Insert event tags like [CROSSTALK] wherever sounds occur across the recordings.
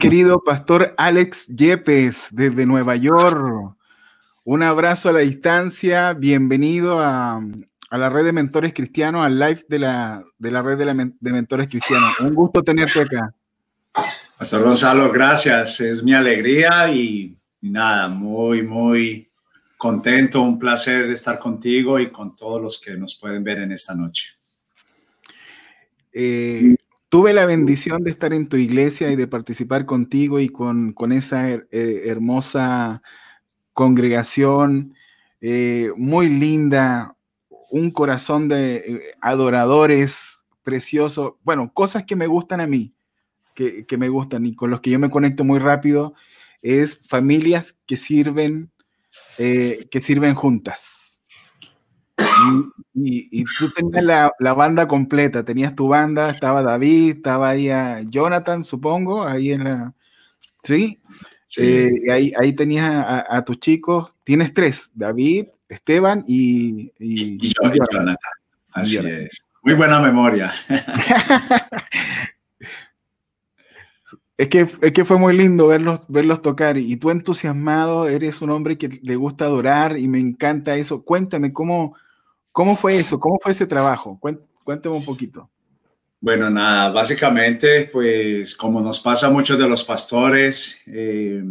Querido, Pastor Alex Yepes, desde Nueva York. Un abrazo a la distancia, bienvenido a, la red de mentores cristianos, al live de la, de la red de, mentores cristianos. Un gusto tenerte acá. Pastor Gonzalo, gracias. Es mi alegría y, nada, muy, muy contento, un placer de estar contigo y con todos los que nos pueden ver en esta noche. Eh, tuve la bendición de estar en tu iglesia y de participar contigo y con, esa hermosa congregación, eh, muy linda, un corazón de eh, adoradores precioso, bueno, cosas que me gustan a mí, que, me gustan y con los que yo me conecto muy rápido, es familias que sirven, eh, que sirven juntas y, tú tenías la, banda completa, tenías tu banda, estaba David, estaba ahí a Jonathan, supongo, ahí en la... ¿Sí? sí. Eh, ahí, ahí tenías a, tus chicos, tienes tres, David, Esteban y... Y, Jonathan. Así es. Muy buena memoria. [LAUGHS] Es que, es que fue muy lindo verlos, verlos tocar y tú entusiasmado, eres un hombre que le gusta adorar y me encanta eso. Cuéntame cómo, ¿Cómo fue eso? ¿Cómo fue ese trabajo? Cuéntame un poquito. Bueno, nada, básicamente, pues como nos pasa a muchos de los pastores, eh,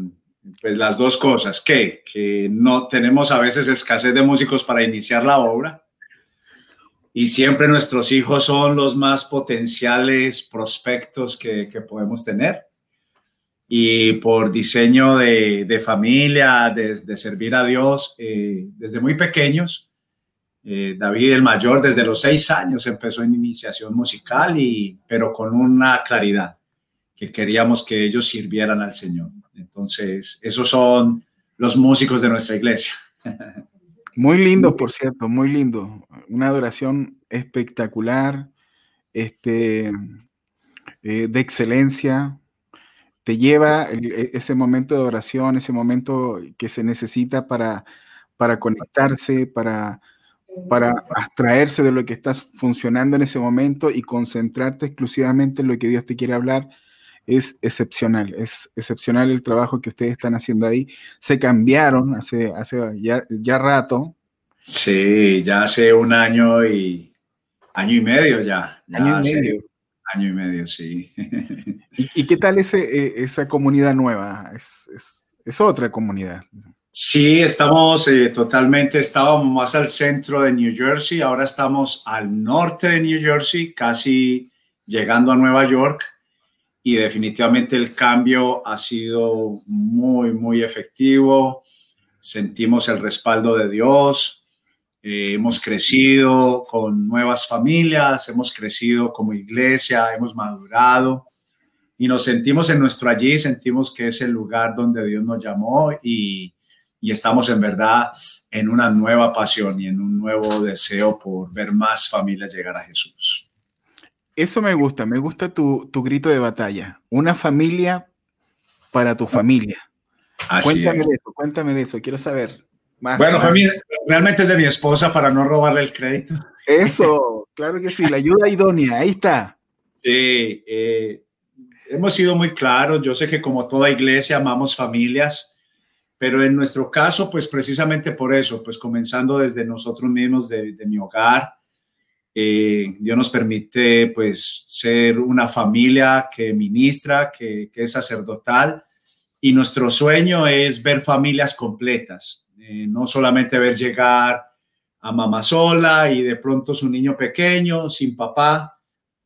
pues las dos cosas, que, que no tenemos a veces escasez de músicos para iniciar la obra y siempre nuestros hijos son los más potenciales prospectos que, que podemos tener. Y por diseño de, de familia, de, de, servir a Dios, eh, desde muy pequeños, eh, David el mayor desde los seis años empezó en iniciación musical, y, pero con una claridad, que queríamos que ellos sirvieran al Señor. Entonces, esos son los músicos de nuestra iglesia. [LAUGHS] Muy lindo, por cierto, muy lindo. Una adoración espectacular, este, eh, de excelencia. Te lleva e, ese momento de adoración, ese momento que se necesita para, para conectarse, para, para abstraerse de lo que estás funcionando en ese momento y concentrarte exclusivamente en lo que Dios te quiere hablar, es excepcional. Es excepcional el trabajo que ustedes están haciendo ahí. Se cambiaron hace, hace ya, ya rato. Sí, ya hace un año y año y medio ya. año y medio. Año y medio, sí. ¿Y, qué tal ese, eh, esa comunidad nueva? Es, es, es otra comunidad. Sí, estamos eh, totalmente, estábamos más al centro de New Jersey, ahora estamos al norte de New Jersey, casi llegando a Nueva York y definitivamente el cambio ha sido muy, muy efectivo. Sentimos el respaldo de Dios, eh, hemos crecido con nuevas familias, hemos crecido como iglesia, hemos madurado y nos sentimos en nuestro allí, sentimos que es el lugar donde Dios nos llamó y y estamos en verdad en una nueva pasión y en un nuevo deseo por ver más familias llegar a Jesús. Eso me gusta, me gusta tu, grito de batalla. Una familia para tu familia. cuéntame de eso, cuéntame de eso, quiero saber. Más, bueno, familia, realmente es de mi esposa para no robarle el crédito. Eso, claro que sí, la ayuda idónea, ahí está. Sí, eh, hemos sido muy claros. Yo sé que como toda iglesia amamos familias pero en nuestro caso, pues precisamente por eso, pues comenzando desde nosotros mismos, de, mi hogar, eh, Dios nos permite pues ser una familia que ministra, que, es sacerdotal, y nuestro sueño es ver familias completas, eh, no solamente ver llegar a mamá sola y de pronto su niño pequeño, sin papá.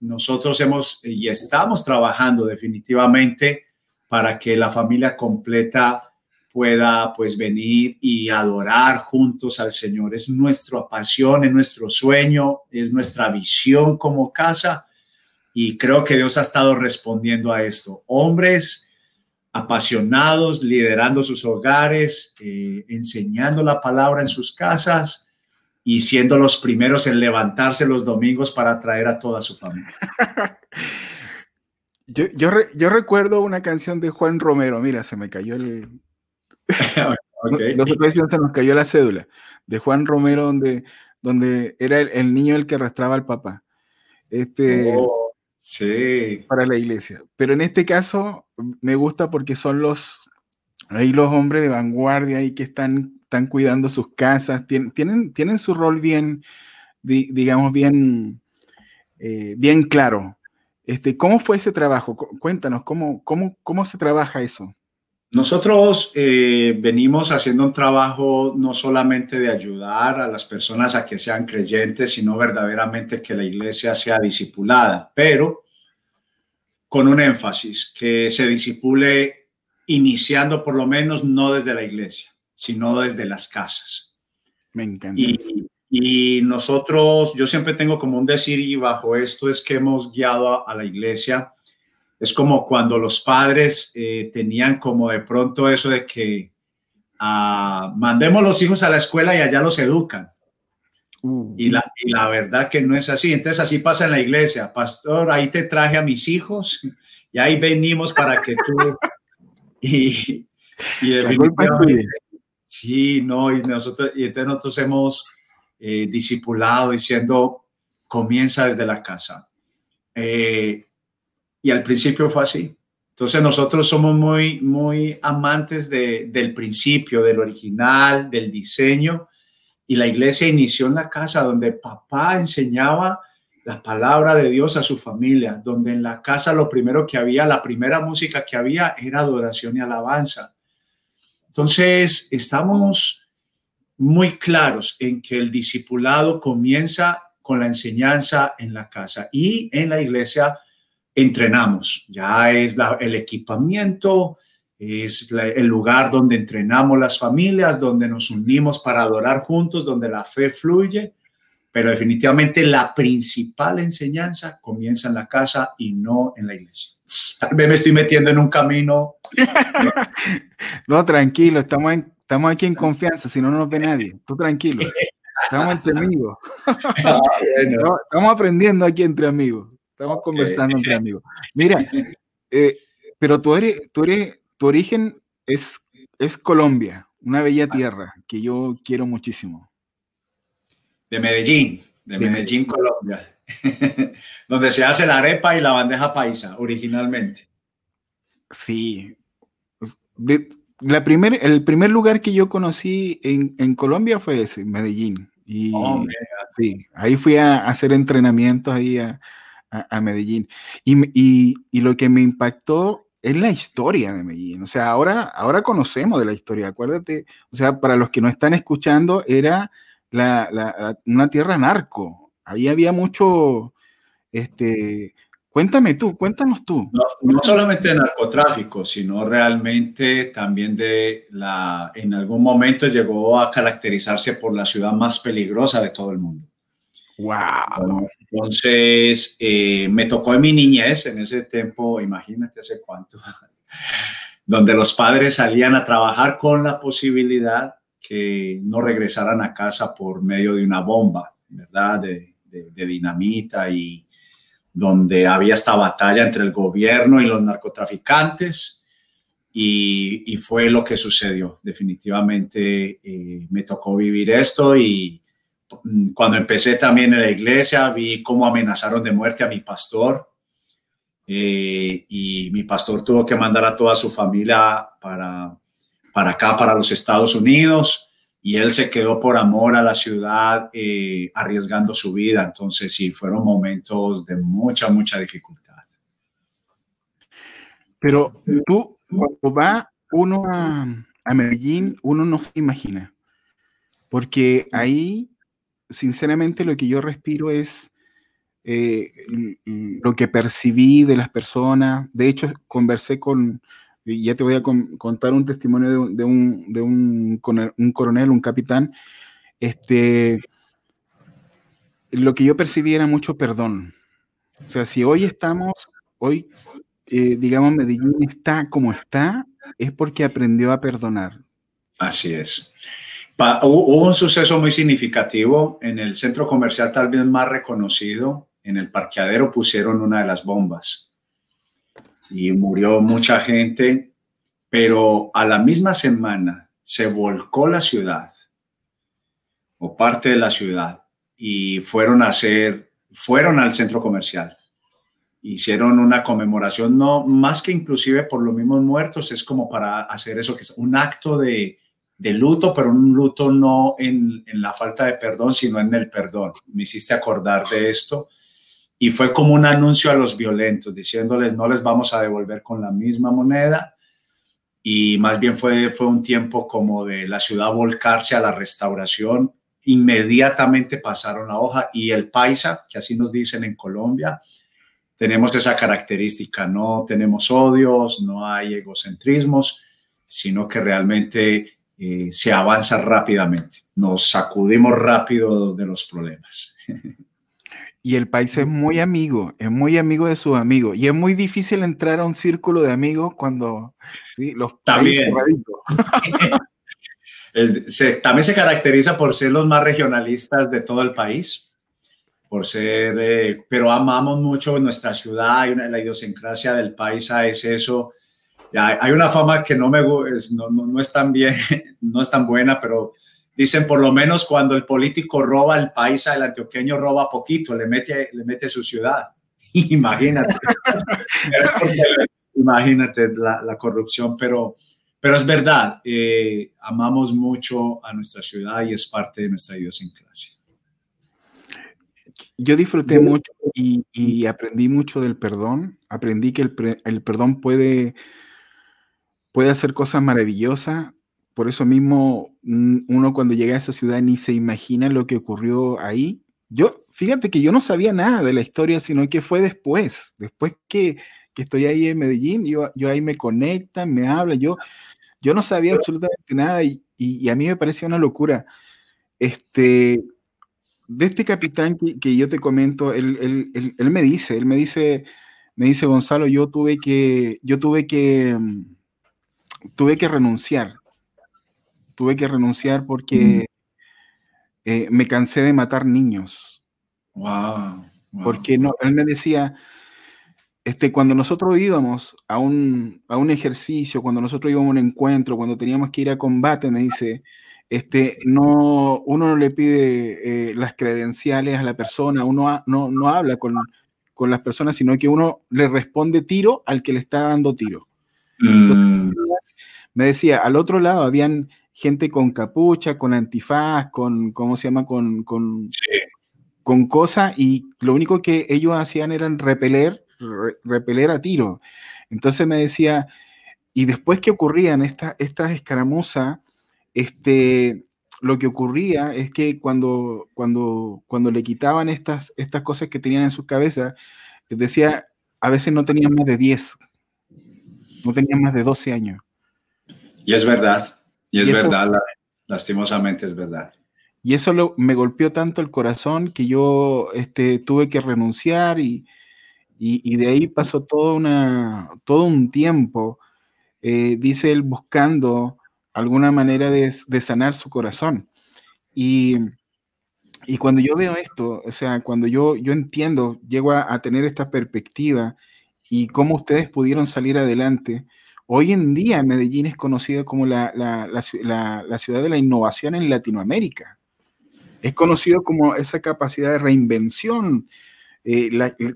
Nosotros hemos y estamos trabajando definitivamente para que la familia completa pueda pues venir y adorar juntos al Señor. Es nuestra pasión, es nuestro sueño, es nuestra visión como casa y creo que Dios ha estado respondiendo a esto. Hombres apasionados, liderando sus hogares, eh, enseñando la palabra en sus casas y siendo los primeros en levantarse los domingos para traer a toda su familia. [LAUGHS] Yo, yo recuerdo una canción de Juan Romero, mira, se me cayó el, [LAUGHS] okay. se nos cayó la cédula de Juan Romero, donde, donde era el, niño el que arrastraba al papá. Este, oh. Sí. Para la iglesia. Pero en este caso me gusta porque son los, ahí los hombres de vanguardia ahí que están, están cuidando sus casas, tienen, tienen, tienen su rol bien, digamos, bien, eh, bien claro. Este, ¿Cómo fue ese trabajo? Cuéntanos, ¿cómo, cómo, cómo se trabaja eso? Nosotros eh, venimos haciendo un trabajo no solamente de ayudar a las personas a que sean creyentes, sino verdaderamente que la iglesia sea discipulada, pero con un énfasis, que se disipule iniciando por lo menos no desde la iglesia, sino desde las casas. Me encanta. Y, y nosotros, yo siempre tengo como un decir y bajo esto es que hemos guiado a la iglesia es como cuando los padres eh, tenían como de pronto eso de que ah, mandemos los hijos a la escuela y allá los educan. Uh. y, la, y la verdad que no es así. Entonces así pasa en la iglesia. Pastor, ahí te traje a mis hijos y ahí venimos para que tú... [LAUGHS] Y, y definitivamente... Sí, no, y nosotros, y entonces nosotros hemos eh, discipulado diciendo, comienza desde la casa. Eh, y al principio fue así. Entonces nosotros somos muy, muy amantes de, del principio, del original, del diseño. Y la iglesia inició en la casa donde papá enseñaba la palabra de Dios a su familia, donde en la casa lo primero que había, la primera música que había era adoración y alabanza. Entonces estamos muy claros en que el discipulado comienza con la enseñanza en la casa y en la iglesia entrenamos, ya es el equipamiento, es el lugar donde entrenamos las familias, donde nos unimos para adorar juntos, donde la fe fluye, pero definitivamente la principal enseñanza comienza en la casa y no en la iglesia. Tal vez me estoy metiendo en un camino. [LAUGHS] no, tranquilo, estamos, estamos aquí en confianza, si no nos ve nadie. Tú tranquilo. Estamos entre amigos. [LAUGHS] Ah, estamos aprendiendo aquí entre amigos. Estamos conversando entre [LAUGHS] amigos. Mira, eh, pero tú eres, tú eres, tu origen es, es Colombia, una bella tierra que yo quiero muchísimo. De Medellín, de, Medellín, Colombia, [LAUGHS] donde se hace la arepa y la bandeja paisa originalmente. Sí. la primer, el primer lugar que yo conocí en, en Colombia fue ese, Medellín. Y oh, sí, ahí fui a, hacer entrenamientos ahí a, a, Medellín. Y, y, lo que me impactó es la historia de Medellín. O sea, ahora, ahora conocemos de la historia, acuérdate. O sea, para los que no están escuchando, era la, una tierra narco. Ahí había mucho, este, Cuéntame tú, cuéntanos tú. No, no, solamente de narcotráfico, sino realmente también de la, en algún momento llegó a caracterizarse por la ciudad más peligrosa de todo el mundo. Wow. Entonces, eh, me tocó en mi niñez, en ese tiempo, imagínate hace cuánto, [LAUGHS] donde los padres salían a trabajar con la posibilidad que no regresaran a casa por medio de una bomba, ¿verdad? De, dinamita y donde había esta batalla entre el gobierno y los narcotraficantes. Y, fue lo que sucedió. Definitivamente eh, me tocó vivir esto y, cuando empecé también en la iglesia, vi cómo amenazaron de muerte a mi pastor. Eh, y mi pastor tuvo que mandar a toda su familia para, para acá, para los Estados Unidos. Y él se quedó por amor a la ciudad, eh, arriesgando su vida. Entonces, sí, fueron momentos de mucha, mucha dificultad. Pero tú, cuando va uno a, a Medellín, uno no se imagina. Porque ahí sinceramente lo que yo respiro es eh, lo que percibí de las personas. De hecho, conversé con, y ya te voy a contar un testimonio de, un, de un, coronel, un capitán. Este, lo que yo percibí era mucho perdón. O sea, si hoy estamos, hoy, eh, digamos, Medellín está como está, es porque aprendió a perdonar. Así es hubo un suceso muy significativo en el centro comercial tal vez más reconocido. En el parqueadero pusieron una de las bombas y murió mucha gente, pero a la misma semana se volcó la ciudad o parte de la ciudad y fueron a hacer, fueron al centro comercial hicieron una conmemoración, no más que inclusive por los mismos muertos, es como para hacer eso, que es un acto de, de luto, pero un luto no en, en, la falta de perdón, sino en el perdón. Me hiciste acordar de esto y fue como un anuncio a los violentos, diciéndoles no les vamos a devolver con la misma moneda y más bien fue, fue un tiempo como de la ciudad volcarse a la restauración. Inmediatamente pasaron la hoja y el paisa, que así nos dicen en Colombia, tenemos esa característica, no tenemos odios, no hay egocentrismos, sino que realmente eh, se avanza rápidamente, nos sacudimos rápido de los problemas. Y el país es muy amigo, es muy amigo de sus amigos. Y es muy difícil entrar a un círculo de amigos cuando ¿sí? los también. [LAUGHS] se, también se caracteriza por ser los más regionalistas de todo el país por ser, eh, pero amamos mucho nuestra ciudad, y la idiosincrasia del país es eso. Hay una fama que no me no, no, no, es tan bien, [LAUGHS] no es tan buena, pero dicen por lo menos cuando el político roba el país, el antioqueño roba poquito, le mete, le mete su ciudad. [LAUGHS] Imagínate. [LAUGHS] imagínate la, la, corrupción, pero, pero es verdad, eh, amamos mucho a nuestra ciudad y es parte de nuestra idiosincrasia. Yo disfruté mucho y, aprendí mucho del perdón. Aprendí que el, perdón puede, puede hacer cosas maravillosas. Por eso mismo, uno cuando llega a esa ciudad ni se imagina lo que ocurrió ahí. Yo, fíjate que yo no sabía nada de la historia, sino que fue después, después que, estoy ahí en Medellín, yo, yo ahí me conectan, me hablan, yo, yo no sabía absolutamente nada y, y, a mí me parecía una locura. Este, de este capitán que, yo te comento, él, me dice, él me dice, me dice Gonzalo, yo tuve que, yo tuve que, mm, tuve que renunciar, tuve que renunciar porque eh, me cansé de matar niños. Wow, Porque no, él me decía, este, cuando nosotros íbamos a un, a un ejercicio, cuando nosotros íbamos a un encuentro, cuando teníamos que ir a combate, me dice, este, no, uno no le pide eh, las credenciales a la persona, uno no, no, habla con, con, las personas, sino que uno le responde tiro al que le está dando tiro. Mm. Me decía, al otro lado habían gente con capucha, con antifaz, con, ¿cómo se llama? Con, con, con cosas, y lo único que ellos hacían era repeler, repeler a tiro. Entonces me decía, y después que ocurrían estas escaramuzas, este, lo que ocurría es que cuando, cuando, cuando le quitaban estas, estas cosas que tenían en sus cabezas, decía, a veces no tenían más de 10, no tenían más de 12 años. Y es verdad, y es verdad, lastimosamente es verdad. Y eso lo, me golpeó tanto el corazón que yo este, tuve que renunciar y, y, de ahí pasó todo, una, todo un tiempo, eh, dice él, buscando alguna manera de, sanar su corazón. Y, cuando yo veo esto, o sea, cuando yo, yo entiendo, llego a, tener esta perspectiva y cómo ustedes pudieron salir adelante, hoy en día Medellín es conocida como la, ciudad de la innovación en Latinoamérica. Es conocido como esa capacidad de reinvención. Eh,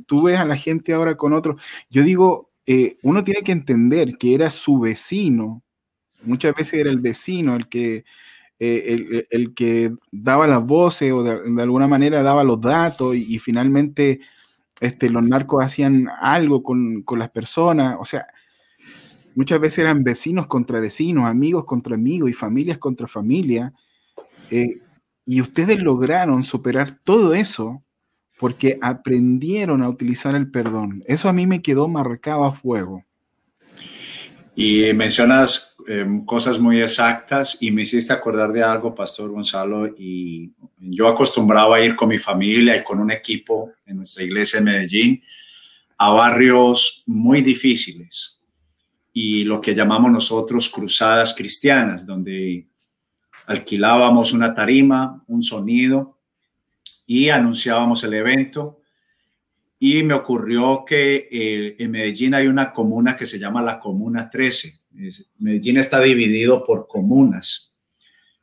tú ves a la gente ahora con otro. Yo digo, eh, uno tiene que entender que era su vecino Muchas veces era el vecino el que, eh, el, que daba las voces o de, alguna manera daba los datos y, finalmente este, los narcos hacían algo con, las personas. O sea, muchas veces eran vecinos contra vecinos, amigos contra amigos y familias contra familia. Eh, y ustedes lograron superar todo eso porque aprendieron a utilizar el perdón. Eso a mí me quedó marcado a fuego. Y mencionas em, cosas muy exactas y me hiciste acordar de algo, Pastor Gonzalo, y yo acostumbraba a ir con mi familia y con un equipo en nuestra iglesia en Medellín a barrios muy difíciles y lo que llamamos nosotros cruzadas cristianas, donde alquilábamos una tarima, un sonido y anunciábamos el evento y me ocurrió que eh, en Medellín hay una comuna que se llama la Comuna 13. Medellín está dividido por comunas,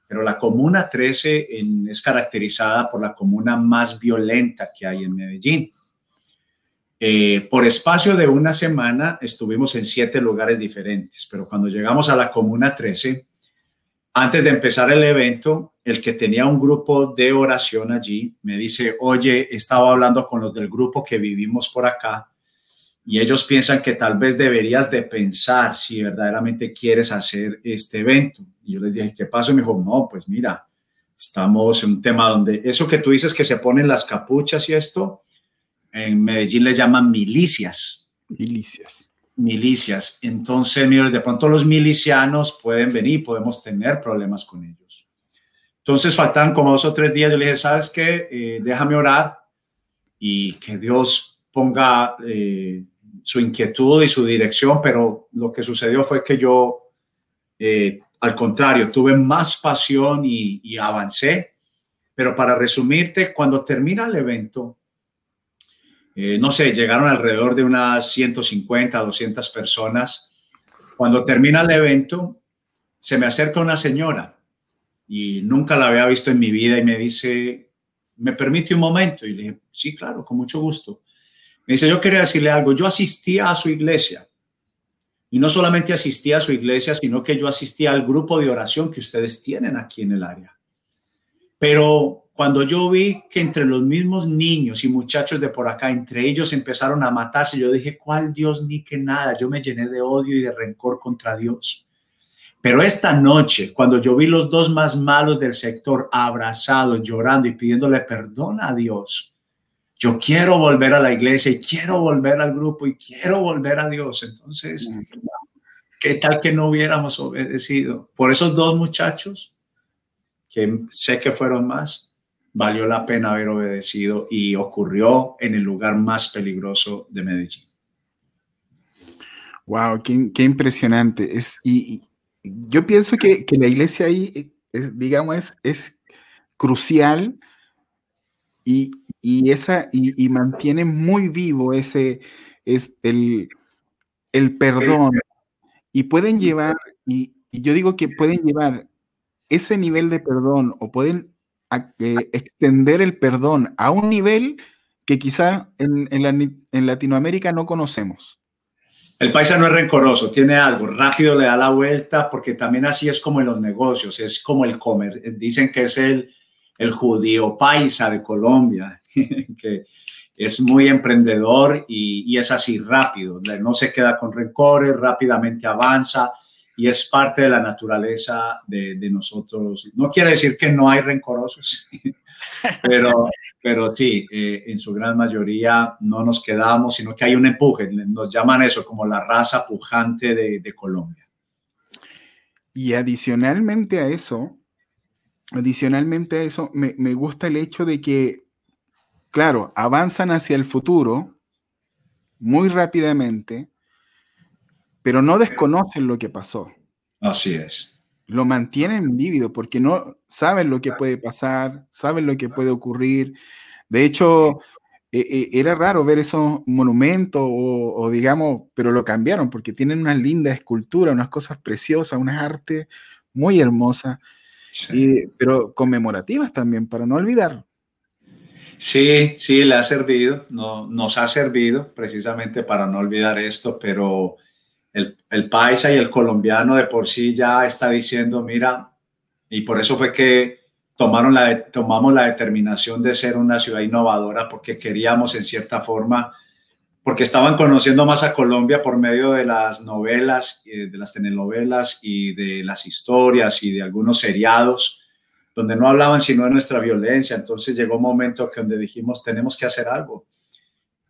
pero la Comuna 13 es caracterizada por la comuna más violenta que hay en Medellín. Eh, por espacio de una semana estuvimos en siete lugares diferentes, pero cuando llegamos a la Comuna 13, antes de empezar el evento, el que tenía un grupo de oración allí me dice, oye, estaba hablando con los del grupo que vivimos por acá y ellos piensan que tal vez deberías de pensar si verdaderamente quieres hacer este evento. Y yo les dije, ¿qué pasó? Y me dijo, no, pues mira, estamos en un tema donde eso que tú dices que se ponen las capuchas y esto, en Medellín le llaman milicias. Milicias milicias. Entonces, mire, de pronto los milicianos pueden venir, podemos tener problemas con ellos. Entonces, faltan como dos o tres días. Yo le dije, ¿sabes qué? Eh, déjame orar y que Dios ponga eh, su inquietud y su dirección. Pero lo que sucedió fue que yo, eh, al contrario, tuve más pasión y, y avancé. Pero para resumirte, cuando termina el evento, eh, no sé, llegaron alrededor de unas 150, 200 personas. Cuando termina el evento, se me acerca una señora y nunca la había visto en mi vida y me dice, ¿me permite un momento? Y le dije, sí, claro, con mucho gusto. Me dice, yo quería decirle algo, yo asistía a su iglesia y no solamente asistía a su iglesia, sino que yo asistía al grupo de oración que ustedes tienen aquí en el área. Pero cuando yo vi que entre los mismos niños y muchachos de por acá, entre ellos empezaron a matarse, yo dije, ¿cuál Dios ni que nada? Yo me llené de odio y de rencor contra Dios. Pero esta noche, cuando yo vi los dos más malos del sector abrazados, llorando y pidiéndole perdón a Dios, yo quiero volver a la iglesia y quiero volver al grupo y quiero volver a Dios. Entonces, ¿qué tal que no hubiéramos obedecido por esos dos muchachos? que sé que fueron más, valió la pena haber obedecido y ocurrió en el lugar más peligroso de Medellín. Wow, qué, impresionante. Es, y, yo pienso que, la iglesia ahí, digamos, es, crucial y, esa, y, mantiene muy vivo ese, es el, el perdón. Y pueden llevar, y, yo digo que pueden llevar ese nivel de perdón o pueden extender el perdón a un nivel que quizá en, en, Latinoamérica no conocemos. El paisa no es rencoroso, tiene algo, rápido le da la vuelta, porque también así es como en los negocios, es como el comer. Dicen que es el, el judío paisa de Colombia, [LAUGHS] que es muy emprendedor y, y, es así rápido, no se queda con rencores, rápidamente avanza y es parte de la naturaleza de, nosotros. No quiere decir que no hay rencorosos, [LAUGHS] pero, pero sí, eh, en su gran mayoría no nos quedamos, sino que hay un empuje. Nos llaman eso como la raza pujante de, Colombia. Y adicionalmente a eso, adicionalmente a eso, me, me gusta el hecho de que, claro, avanzan hacia el futuro muy rápidamente, pero no desconocen lo que pasó. Así es. Lo mantienen vívido porque no saben lo que puede pasar, saben lo que puede ocurrir. De hecho, e, e, era raro ver esos monumentos o, digamos, pero lo cambiaron porque tienen una linda escultura, unas cosas preciosas, unas artes muy hermosas, pero conmemorativas también, para no olvidar. Sí, sí, le ha servido, no, nos ha servido precisamente para no olvidar esto, pero el, paisa y el colombiano de por sí ya está diciendo, mira, y por eso fue que tomaron la, tomamos la determinación de ser una ciudad innovadora, porque queríamos en cierta forma, porque estaban conociendo más a Colombia por medio de las novelas, eh, de las telenovelas y de las historias y de algunos seriados, donde no hablaban sino de nuestra violencia. Entonces llegó un momento que donde dijimos, tenemos que hacer algo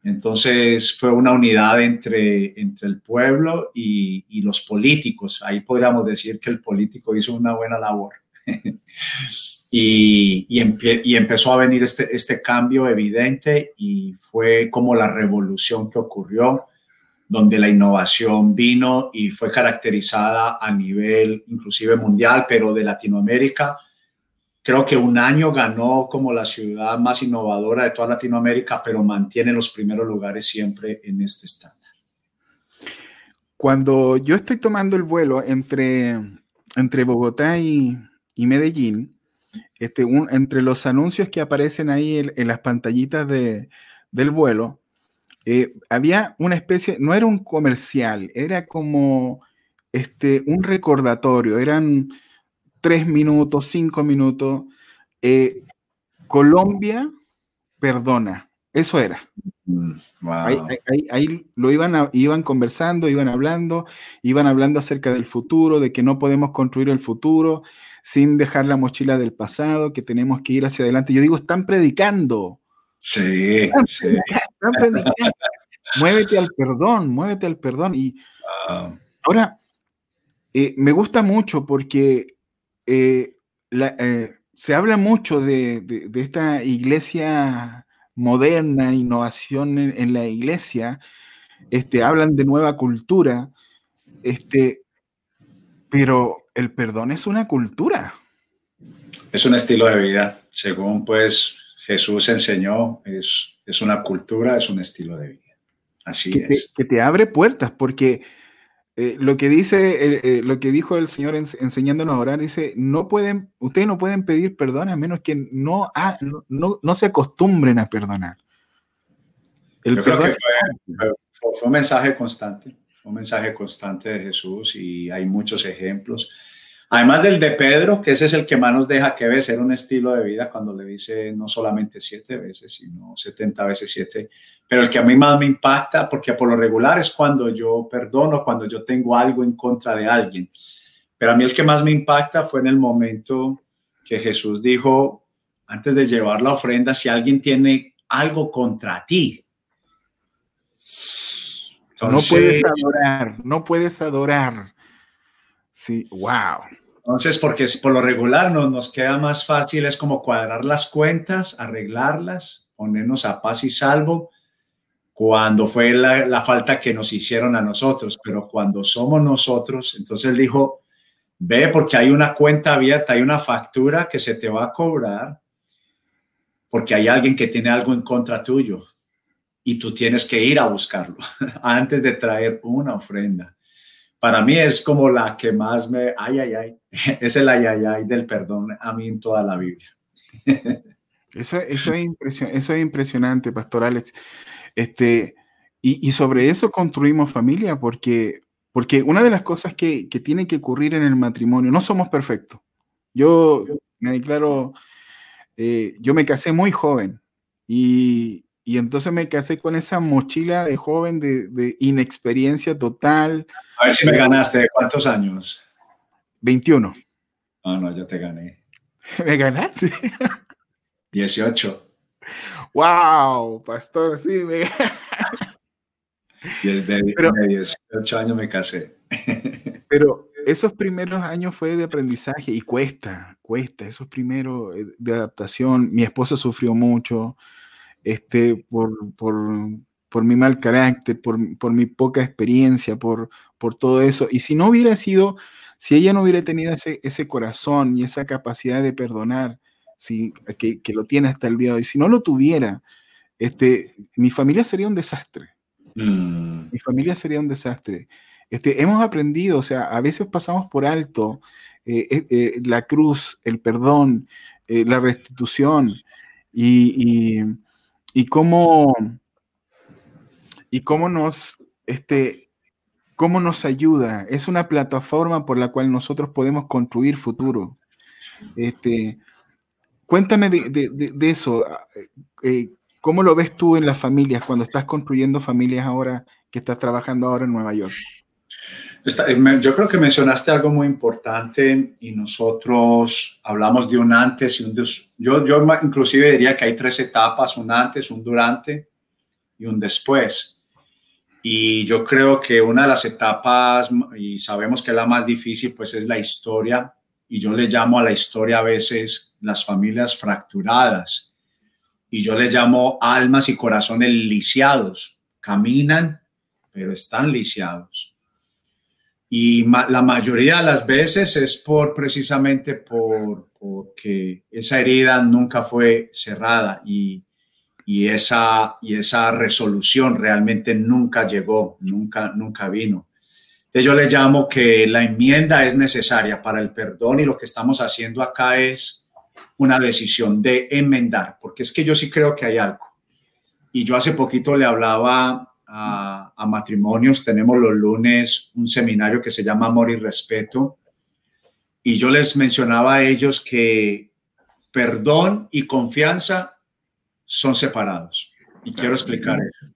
entonces fue una unidad entre, entre el pueblo y, los políticos. Ahí podríamos decir que el político hizo una buena labor. [LAUGHS] y, y, empezó a venir este, este cambio evidente y fue como la revolución que ocurrió, donde la innovación vino y fue caracterizada a nivel inclusive mundial, pero de Latinoamérica Creo que un año ganó como la ciudad más innovadora de toda Latinoamérica, pero mantiene los primeros lugares siempre en este estándar. Cuando yo estoy tomando el vuelo entre, entre Bogotá y, Medellín, este, entre los anuncios que aparecen ahí en, las pantallitas de, del vuelo, eh, había una especie, no era un comercial, era como este, un recordatorio, eran tres minutos, cinco minutos. Eh, Colombia perdona, eso era. Mm, ahí, lo iban, iban conversando, iban hablando, iban hablando acerca del futuro, de que no podemos construir el futuro sin dejar la mochila del pasado, que tenemos que ir hacia adelante. Yo digo, están predicando. Sí, sí. Están predicando. [LAUGHS] muévete al perdón, muévete al perdón. Y ahora, eh, me gusta mucho porque eh, eh, se habla mucho de, esta iglesia moderna, innovación en, la iglesia, este, hablan de nueva cultura, este, pero el perdón es una cultura. Es un estilo de vida, según pues Jesús enseñó, es, es una cultura, es un estilo de vida. Así es. que te abre puertas, porque eh, lo que dice, eh, eh, lo que dijo el Señor enseñándonos a orar, dice, no pueden, ustedes no pueden pedir perdón a menos que no, no, no, se acostumbren a perdonar. El Yo creo que fue, fue, un mensaje constante, fue un mensaje constante de Jesús y hay muchos ejemplos. Además del de Pedro, que ese es el que más nos deja que ser un estilo de vida cuando le dice no solamente siete veces, sino setenta veces siete. Pero el que a mí más me impacta, porque por lo regular es cuando yo perdono, cuando yo tengo algo en contra de alguien. Pero a mí el que más me impacta fue en el momento que Jesús dijo, antes de llevar la ofrenda, si alguien tiene algo contra ti. no puedes adorar, no puedes adorar. Sí, wow. Entonces, porque por lo regular nos, nos queda más fácil, es como cuadrar las cuentas, arreglarlas, ponernos a paz y salvo cuando fue la, la, falta que nos hicieron a nosotros, pero cuando somos nosotros, entonces él dijo, ve porque hay una cuenta abierta, hay una factura que se te va a cobrar porque hay alguien que tiene algo en contra tuyo y tú tienes que ir a buscarlo [LAUGHS] antes de traer una ofrenda para mí es como la que más me, ay, ay, ay, [LAUGHS] es el ay, ay, ay del perdón a mí en toda la Biblia. [LAUGHS] Eso, eso, es, eso es impresionante, Pastor Alex. Este, y, y, sobre eso construimos familia, porque, porque una de las cosas que, que tiene que ocurrir en el matrimonio, no somos perfectos. Yo me declaro, eh, yo me casé muy joven y, y entonces me casé con esa mochila de joven de, de inexperiencia total, a ver si me ganaste. ¿Cuántos años? 21. Ah, no, yo te gané. [LAUGHS] ¿Me ganaste? 18. ¡Wow! Pastor, sí, me [LAUGHS] pero, 18 años me casé. [LAUGHS] Pero esos primeros años fue de aprendizaje y cuesta, cuesta, esos primeros eh, de adaptación. Mi esposa sufrió mucho este, por, por, por mi mal carácter, por, por mi poca experiencia, por, por todo eso. Y si no hubiera sido, si ella no hubiera tenido ese, ese corazón y esa capacidad de perdonar, si, que, que, lo tiene hasta el día de hoy, si no lo tuviera, este, mi familia sería un desastre. Mm. Mi familia sería un desastre. Este, hemos aprendido, o sea, a veces pasamos por alto eh, eh, eh, la cruz, el perdón, la restitución y, y, y cómo y cómo nos, este, cómo nos ayuda. Es una plataforma por la cual nosotros podemos construir futuro. Este, cuéntame de, eso. Eh, ¿Cómo lo ves tú en las familias cuando estás construyendo familias ahora que estás trabajando ahora en Nueva York? Eh, yo creo que mencionaste algo muy importante y nosotros hablamos de un antes y un después. Yo, yo inclusive diría que hay tres etapas, un antes, un durante y un después. Y yo creo que una de las etapas, y sabemos que la más difícil, pues es la historia. Y yo le llamo a la historia a veces las familias fracturadas. Y yo le llamo almas y corazones lisiados. Caminan, pero están lisiados. Y la mayoría de las veces es por precisamente por porque esa herida nunca fue cerrada y y esa, y esa resolución realmente nunca llegó, nunca, nunca vino. Yo le llamo que la enmienda es necesaria para el perdón y lo que estamos haciendo acá es una decisión de enmendar, porque es que yo sí creo que hay algo. Y yo hace poquito le hablaba a, a, matrimonios, tenemos los lunes un seminario que se llama Amor y Respeto, y yo les mencionaba a ellos que perdón y confianza son separados. Y quiero explicar eso.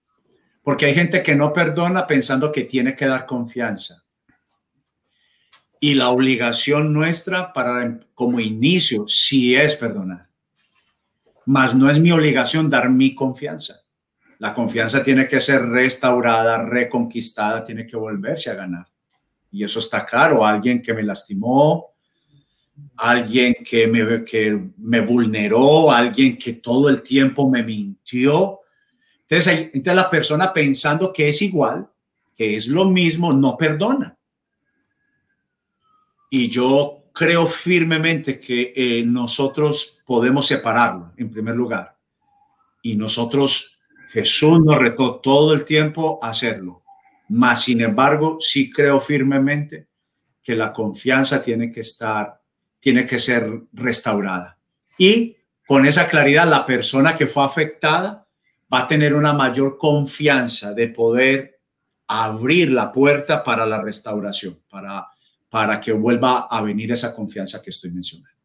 Porque hay gente que no perdona pensando que tiene que dar confianza. Y la obligación nuestra para como inicio sí es perdonar. Mas no es mi obligación dar mi confianza. La confianza tiene que ser restaurada, reconquistada, tiene que volverse a ganar. Y eso está claro. Alguien que me lastimó, alguien que me, que me vulneró, alguien que todo el tiempo me mintió. Entonces, entonces la persona pensando que es igual, que es lo mismo, no perdona. Y yo creo firmemente que eh, nosotros podemos separarlo, en primer lugar. Y nosotros, Jesús nos retó todo el tiempo a hacerlo. Mas, sin embargo, sí creo firmemente que la confianza tiene que estar, tiene que ser restaurada. Y con esa claridad, la persona que fue afectada va a tener una mayor confianza de poder abrir la puerta para la restauración, para para que vuelva a venir esa confianza que estoy mencionando.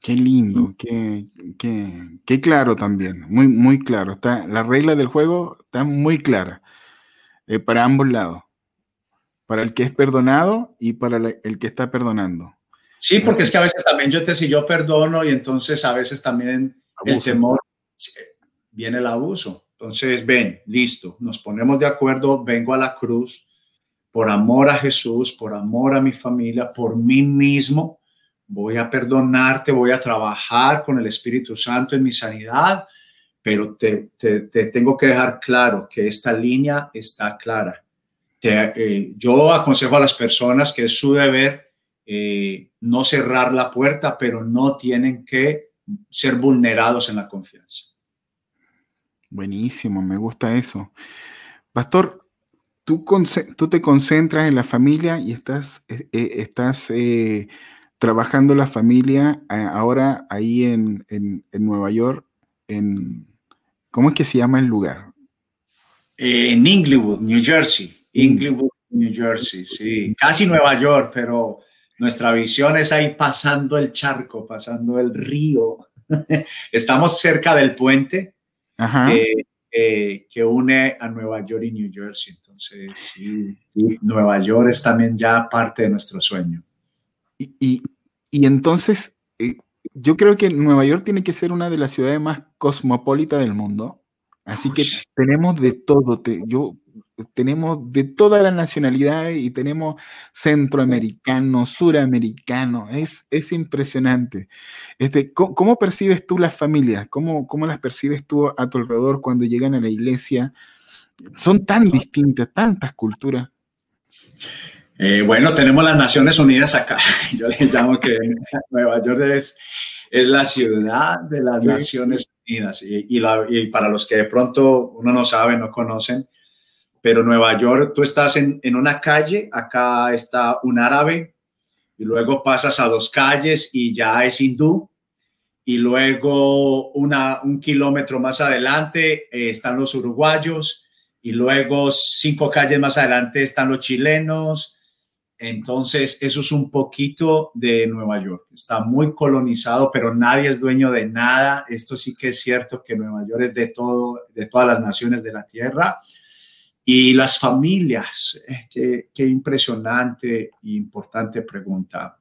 Qué lindo, qué, qué, qué, claro también, muy, muy claro. Está, la regla del juego está muy clara eh, para ambos lados, para el que es perdonado y para el que está perdonando. Sí, porque es que a veces también yo te si yo perdono y entonces a veces también el temor viene el abuso. Entonces, ven, listo, nos ponemos de acuerdo, vengo a la cruz, por amor a Jesús, por amor a mi familia, por mí mismo, voy a perdonarte, voy a trabajar con el Espíritu Santo en mi sanidad, pero te, tengo que dejar claro que esta línea está clara. Eh, yo aconsejo a las personas que es su deber eh, no cerrar la puerta, pero no tienen que ser vulnerados en la confianza. Buenísimo, me gusta eso. Pastor, tú, te concentras en la familia y estás, eh, eh, estás eh, trabajando la familia ahora ahí en, Nueva York, en, ¿cómo es que se llama el lugar? En Inglewood, New Jersey. Inglewood, New Jersey, sí. Casi Nueva York, pero nuestra visión es ahí pasando el charco, pasando el río. [LAUGHS] Estamos cerca del puente. Eh, que une a Nueva York y New Jersey. Entonces, sí, Nueva York es también ya parte de nuestro sueño. Y, y, entonces, eh, yo creo que Nueva York tiene que ser una de las ciudades más cosmopolitas del mundo. Así que tenemos de todo. Te, yo tenemos de todas las nacionalidades y tenemos centroamericanos, suramericanos, es, es impresionante. Este, ¿cómo, percibes tú las familias? ¿Cómo, ¿Cómo las percibes tú a tu alrededor cuando llegan a la iglesia? Son tan distintas, tantas culturas. Eh, bueno, tenemos las Naciones Unidas acá. [LAUGHS] Yo le llamo que Nueva York es, es la ciudad de las Naciones Unidas. Y, y, y, para los que de pronto uno no sabe, no conocen, pero Nueva York, tú estás en, una calle, acá está un árabe, y luego pasas a dos calles y ya es hindú, y luego una, un kilómetro más adelante eh, están los uruguayos, y luego cinco calles más adelante están los chilenos. Entonces, eso es un poquito de Nueva York. Está muy colonizado, pero nadie es dueño de nada. Esto sí que es cierto que Nueva York es de todo, de todas las naciones de la tierra. Y las familias, eh, qué, impresionante e importante pregunta.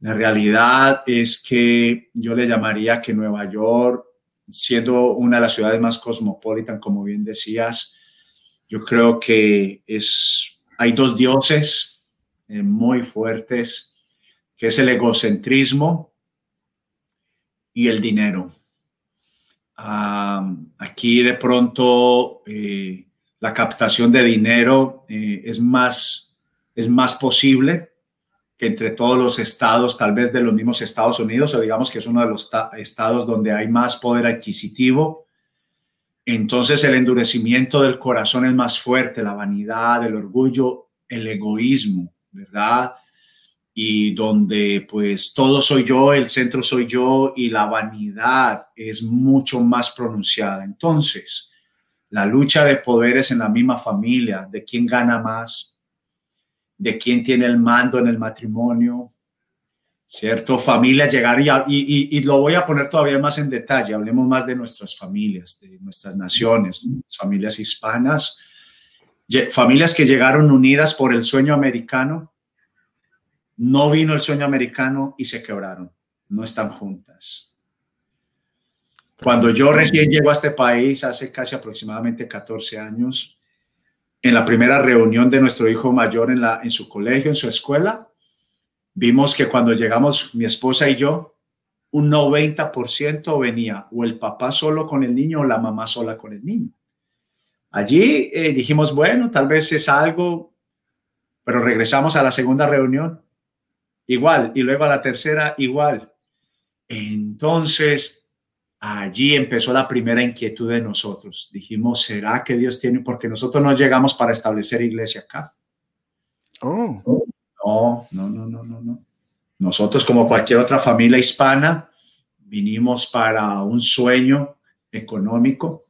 La realidad es que yo le llamaría que Nueva York, siendo una de las ciudades más cosmopolitan, como bien decías, yo creo que es, hay dos dioses eh, muy fuertes, que es el egocentrismo y el dinero. Ah, aquí de pronto eh, la captación de dinero eh, es, más, es más posible que entre todos los estados, tal vez de los mismos Estados Unidos, o digamos que es uno de los estados donde hay más poder adquisitivo. Entonces el endurecimiento del corazón es más fuerte, la vanidad, el orgullo, el egoísmo, ¿verdad? y donde pues todo soy yo, el centro soy yo y la vanidad es mucho más pronunciada. Entonces, la lucha de poderes en la misma familia, de quién gana más, de quién tiene el mando en el matrimonio, ¿cierto? Familias llegar y, y, lo voy a poner todavía más en detalle, hablemos más de nuestras familias, de nuestras naciones, familias hispanas, familias que llegaron unidas por el sueño americano, no vino el sueño americano y se quebraron, no están juntas. Cuando yo recién llego a este país, hace casi aproximadamente 14 años, en la primera reunión de nuestro hijo mayor en, en su colegio, en su escuela, vimos que cuando llegamos mi esposa y yo, un 90% venía o el papá solo con el niño o la mamá sola con el niño. Allí eh, dijimos, bueno, tal vez es algo, pero regresamos a la segunda reunión igual, y luego a la tercera, igual. Entonces, allí empezó la primera inquietud de nosotros. Dijimos, ¿será que Dios tiene? Porque nosotros no llegamos para establecer iglesia acá. Oh. No, no, no, no, no, no. Nosotros, como cualquier otra familia hispana, vinimos para un sueño económico.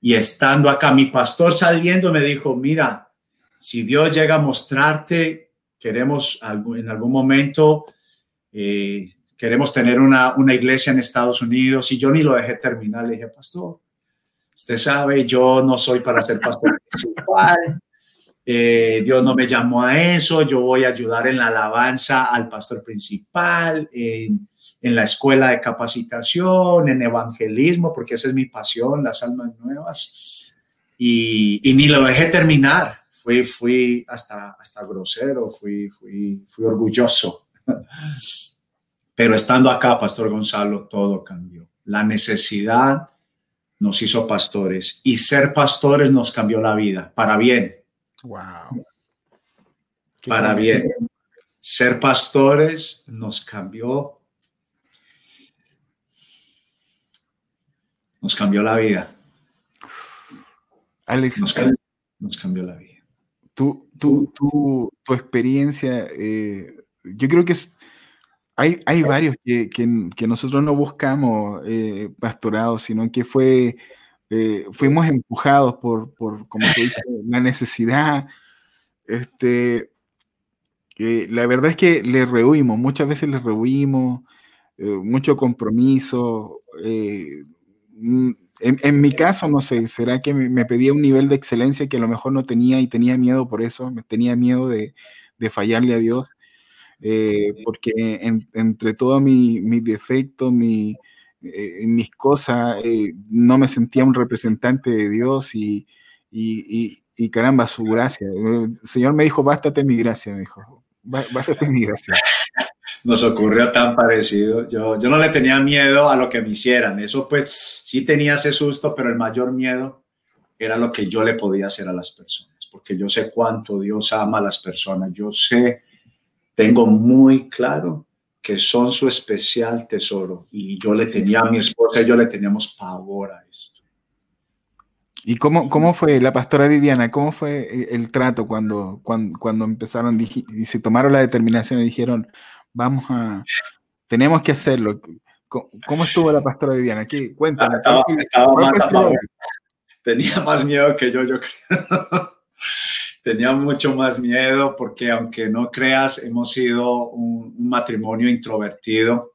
Y estando acá, mi pastor saliendo me dijo, mira, si Dios llega a mostrarte queremos en algún momento, eh, queremos tener una, iglesia en Estados Unidos y yo ni lo dejé terminar. Le dije, pastor, usted sabe, yo no soy para ser pastor principal. Eh, Dios no me llamó a eso, yo voy a ayudar en la alabanza al pastor principal, en la escuela de capacitación, en evangelismo, porque esa es mi pasión, las almas nuevas. Y, y ni lo dejé terminar fui, fui hasta, hasta grosero, fui, fui, fui orgulloso. [LAUGHS] Pero estando acá, Pastor Gonzalo, todo cambió. La necesidad nos hizo pastores y ser pastores nos cambió la vida para bien. Wow. Para bien. Ser pastores nos cambió. Nos cambió la vida. Alex, nos cambió la vida tu, tu, tu, tu experiencia, eh, yo creo que hay, hay varios que, que, nosotros no buscamos eh, pastorados, sino que fue, eh, fuimos empujados por, por, como tú dices, [LAUGHS] la necesidad. Este, la verdad es que le rehuimos, muchas veces le rehuimos, mucho compromiso. Mm, en, mi caso, no sé, ¿será que me, pedía un nivel de excelencia que a lo mejor no tenía y tenía miedo por eso? Me tenía miedo de, fallarle a Dios, eh, porque entre todos mis defectos, mi, eh, mis cosas, eh, no me sentía un representante de Dios y, y, caramba, su gracia. El Señor me dijo, bástate mi gracia, me dijo, bástate mi gracia nos ocurrió tan parecido. Yo, yo no le tenía miedo a lo que me hicieran. Eso pues sí tenía ese susto, pero el mayor miedo era lo que yo le podía hacer a las personas, porque yo sé cuánto Dios ama a las personas. Yo sé, tengo muy claro que son su especial tesoro. Y yo le tenía a mi esposa y yo le teníamos pavor a esto. ¿Y cómo, cómo fue la pastora Viviana? ¿Cómo fue el trato cuando, cuando, cuando empezaron y se tomaron la determinación y dijeron, vamos a, tenemos que hacerlo. ¿Cómo estuvo la pastora Viviana? ¿Qué? Cuéntame. Tenía más miedo que yo, yo creo. [LAUGHS] Tenía mucho más miedo porque aunque no creas, hemos sido un, matrimonio introvertido.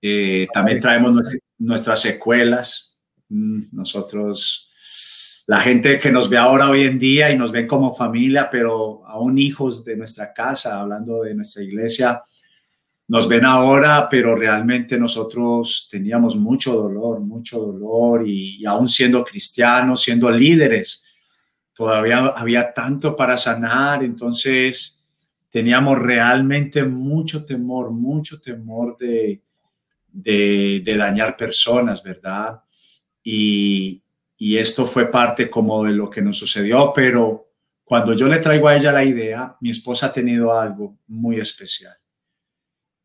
Eh, también traemos nuestras secuelas. Mm, nosotros, la gente que nos ve ahora hoy en día y nos ven como familia, pero aún hijos de nuestra casa, hablando de nuestra iglesia, nos ven ahora, pero realmente nosotros teníamos mucho dolor, mucho dolor y, aún siendo cristianos, siendo líderes, todavía había tanto para sanar, entonces teníamos realmente mucho temor, mucho temor de, de, dañar personas, ¿verdad? Y, y esto fue parte como de lo que nos sucedió, pero cuando yo le traigo a ella la idea, mi esposa ha tenido algo muy especial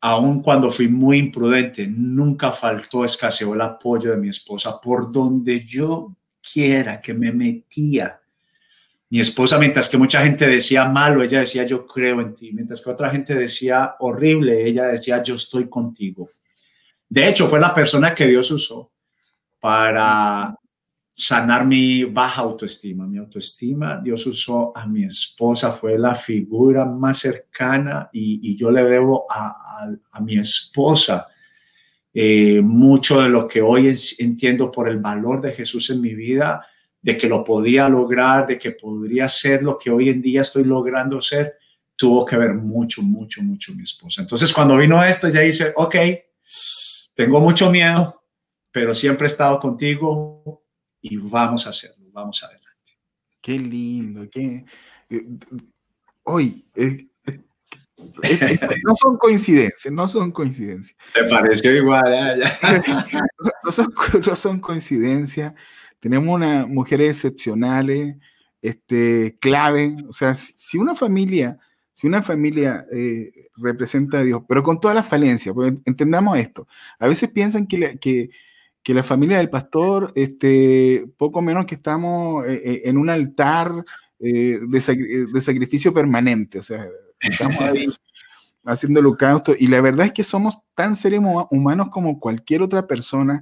aun cuando fui muy imprudente, nunca faltó, escaseó el apoyo de mi esposa por donde yo quiera que me metía. mi esposa, mientras que mucha gente decía malo, ella decía yo creo en ti, mientras que otra gente decía horrible, ella decía yo estoy contigo. De hecho, fue la persona que Dios usó para sanar mi baja autoestima, mi autoestima. Dios usó a mi esposa, fue la figura más cercana y, yo le debo a, mi esposa eh, mucho de lo que hoy entiendo por el valor de Jesús en mi vida, de que lo podía lograr, de que podría ser lo que hoy en día estoy logrando ser, tuvo que ver mucho, mucho, mucho mi esposa. Entonces, cuando vino esto, ya dice, ok, tengo mucho miedo, pero siempre he estado contigo, y vamos a hacerlo, vamos adelante. Qué lindo, qué... Eh, hoy, eh, eh, [LAUGHS] no son coincidencias, no son coincidencias. Te pareció igual, [LAUGHS] no, son, no son coincidencias. Tenemos unas mujeres excepcionales, este, clave. O sea, si una familia, si una familia representa a Dios, pero con todas las falencias, entendamos esto. A veces piensan que, que, que la familia del pastor, este, poco menos que estamos eh, eh, en un altar eh, de, sacrificio permanente, o sea, estamos ahí [LAUGHS] haciendo holocausto, y la verdad es que somos tan seres humanos como cualquier otra persona,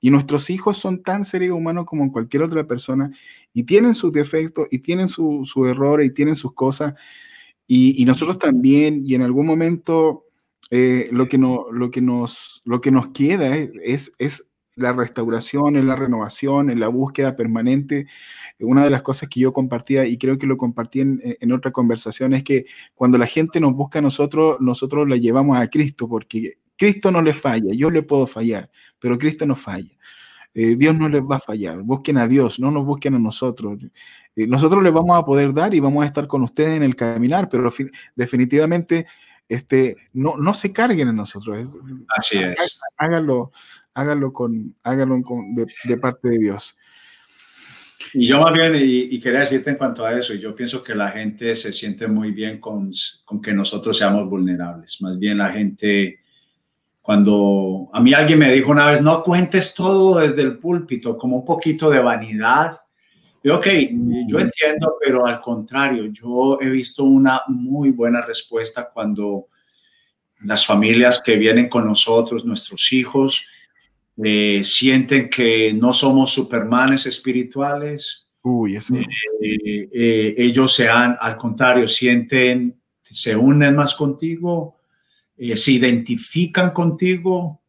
y nuestros hijos son tan seres humanos como cualquier otra persona, y tienen sus defectos, y tienen sus su errores, y tienen sus cosas, y, nosotros también, y en algún momento... lo, que no, lo, que nos, lo que nos queda es, es la restauración, en la renovación, en la búsqueda permanente. Una de las cosas que yo compartía, y creo que lo compartí en, otra conversación, es que cuando la gente nos busca a nosotros, nosotros la llevamos a Cristo, porque Cristo no le falla, yo le puedo fallar, pero Cristo no falla. Eh, Dios no les va a fallar. Busquen a Dios, no nos busquen a nosotros. Eh, nosotros les vamos a poder dar y vamos a estar con ustedes en el caminar, pero definitivamente este, no, no se carguen en nosotros. Así es. Háganlo, hágalo, con, hágalo con, de, parte de Dios. Y yo más bien, y, quería decirte en cuanto a eso, yo pienso que la gente se siente muy bien con, con que nosotros seamos vulnerables. Más bien la gente, cuando a mí alguien me dijo una vez, no cuentes todo desde el púlpito, como un poquito de vanidad. Y ok, yo mm. entiendo, pero al contrario, yo he visto una muy buena respuesta cuando las familias que vienen con nosotros, nuestros hijos, eh, sienten que no somos supermanes espirituales. Uy, eso. Eh, eh, ellos se han, al contrario, sienten, se unen más contigo, se identifican contigo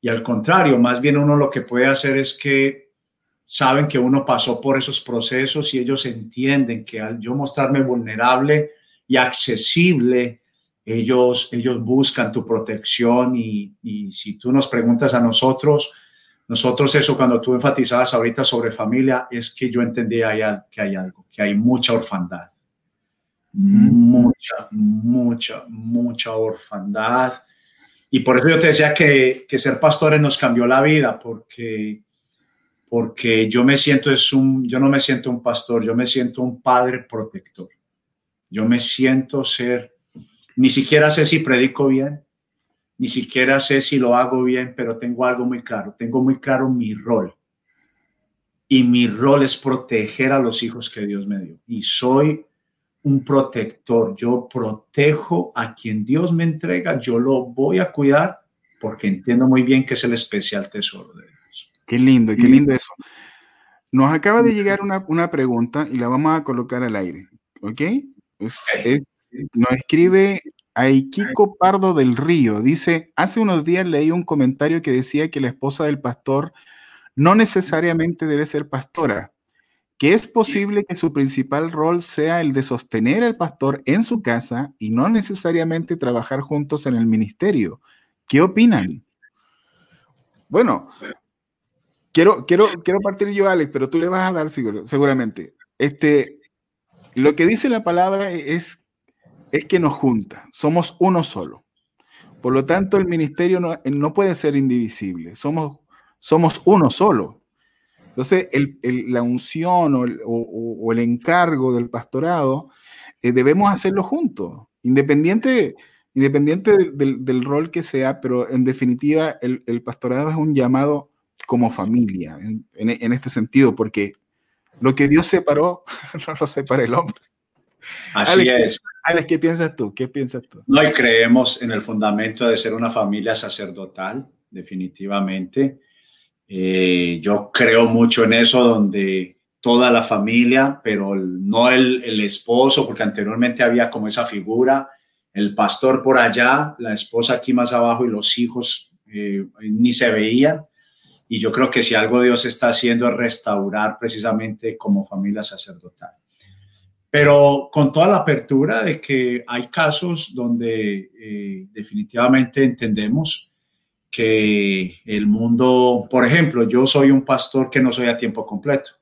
y al contrario, más bien uno lo que puede hacer es que saben que uno pasó por esos procesos y ellos entienden que al yo mostrarme vulnerable y accesible, ellos, ellos buscan tu protección y, si tú nos preguntas a nosotros, nosotros eso cuando tú enfatizabas ahorita sobre familia, es que yo entendía que hay algo, que hay mucha orfandad. Mucha, mucha, mucha orfandad. Y por eso yo te decía que, que ser pastores nos cambió la vida, porque, porque yo me siento, es un, yo no me siento un pastor, yo me siento un padre protector. Yo me siento ser ni siquiera sé si predico bien, ni siquiera sé si lo hago bien, pero tengo algo muy claro, tengo muy claro mi rol. Y mi rol es proteger a los hijos que Dios me dio. Y soy un protector. Yo protejo a quien Dios me entrega, yo lo voy a cuidar porque entiendo muy bien que es el especial tesoro de Dios. Qué lindo, qué lindo eso. Nos acaba de llegar una, pregunta y la vamos a colocar al aire, ¿ok? es nos escribe Aikiko Pardo del Río. Dice, hace unos días leí un comentario que decía que la esposa del pastor no necesariamente debe ser pastora, que es posible que su principal rol sea el de sostener al pastor en su casa y no necesariamente trabajar juntos en el ministerio. ¿Qué opinan? Bueno, quiero, quiero, quiero partir yo, Alex, pero tú le vas a dar seguramente. Este, lo que dice la palabra es es que nos junta, somos uno solo. Por lo tanto, el ministerio no, no puede ser indivisible, somos, somos uno solo. Entonces, la unción o el, encargo del pastorado eh, debemos hacerlo juntos, independiente, independiente del, rol que sea, pero en definitiva el, pastorado es un llamado como familia, en, en este sentido, porque Lo que Dios separó, [LAUGHS] no lo separa el hombre. Así es. Alex, ¿qué piensas tú? ¿Qué piensas tú? No, y creemos en el fundamento de ser una familia sacerdotal, definitivamente. Eh, yo creo mucho en eso, donde toda la familia, pero no el, el, esposo, porque anteriormente había como esa figura, el pastor por allá, la esposa aquí más abajo y los hijos eh, ni se veían. Y yo creo que si algo Dios está haciendo es restaurar precisamente como familia sacerdotal. Pero con toda la apertura de que hay casos donde eh, definitivamente entendemos que el mundo, por ejemplo, yo soy un pastor que no soy a tiempo completo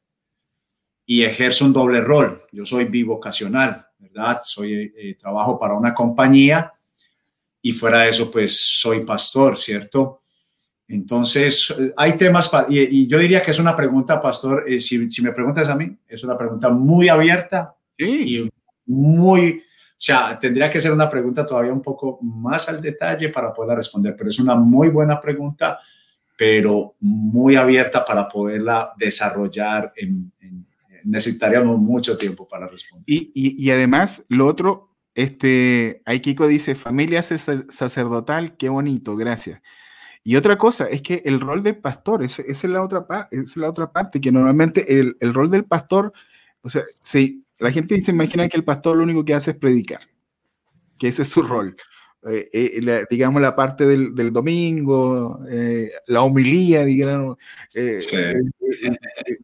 y ejerzo un doble rol. Yo soy bivocacional, ¿verdad? Soy, eh, trabajo para una compañía y fuera de eso, pues soy pastor, ¿cierto? Entonces, hay temas, y, yo diría que es una pregunta, pastor, eh, si, si, me preguntas a mí, es una pregunta muy abierta y muy, o sea, tendría que ser una pregunta todavía un poco más al detalle para poderla responder, pero es una muy buena pregunta, pero muy abierta para poderla desarrollar en, necesitaríamos mucho tiempo para responder. Y, y, además, lo otro, este, Aikiko dice, familia sacerdotal, qué bonito, gracias. Y otra cosa es que el rol del pastor, esa, es, la otra es la otra parte, que normalmente el, el, rol del pastor, o sea, si la gente se imagina que el pastor lo único que hace es predicar, que ese es su rol. Eh, eh, digamos, la parte del, del domingo, eh, la homilía, digamos,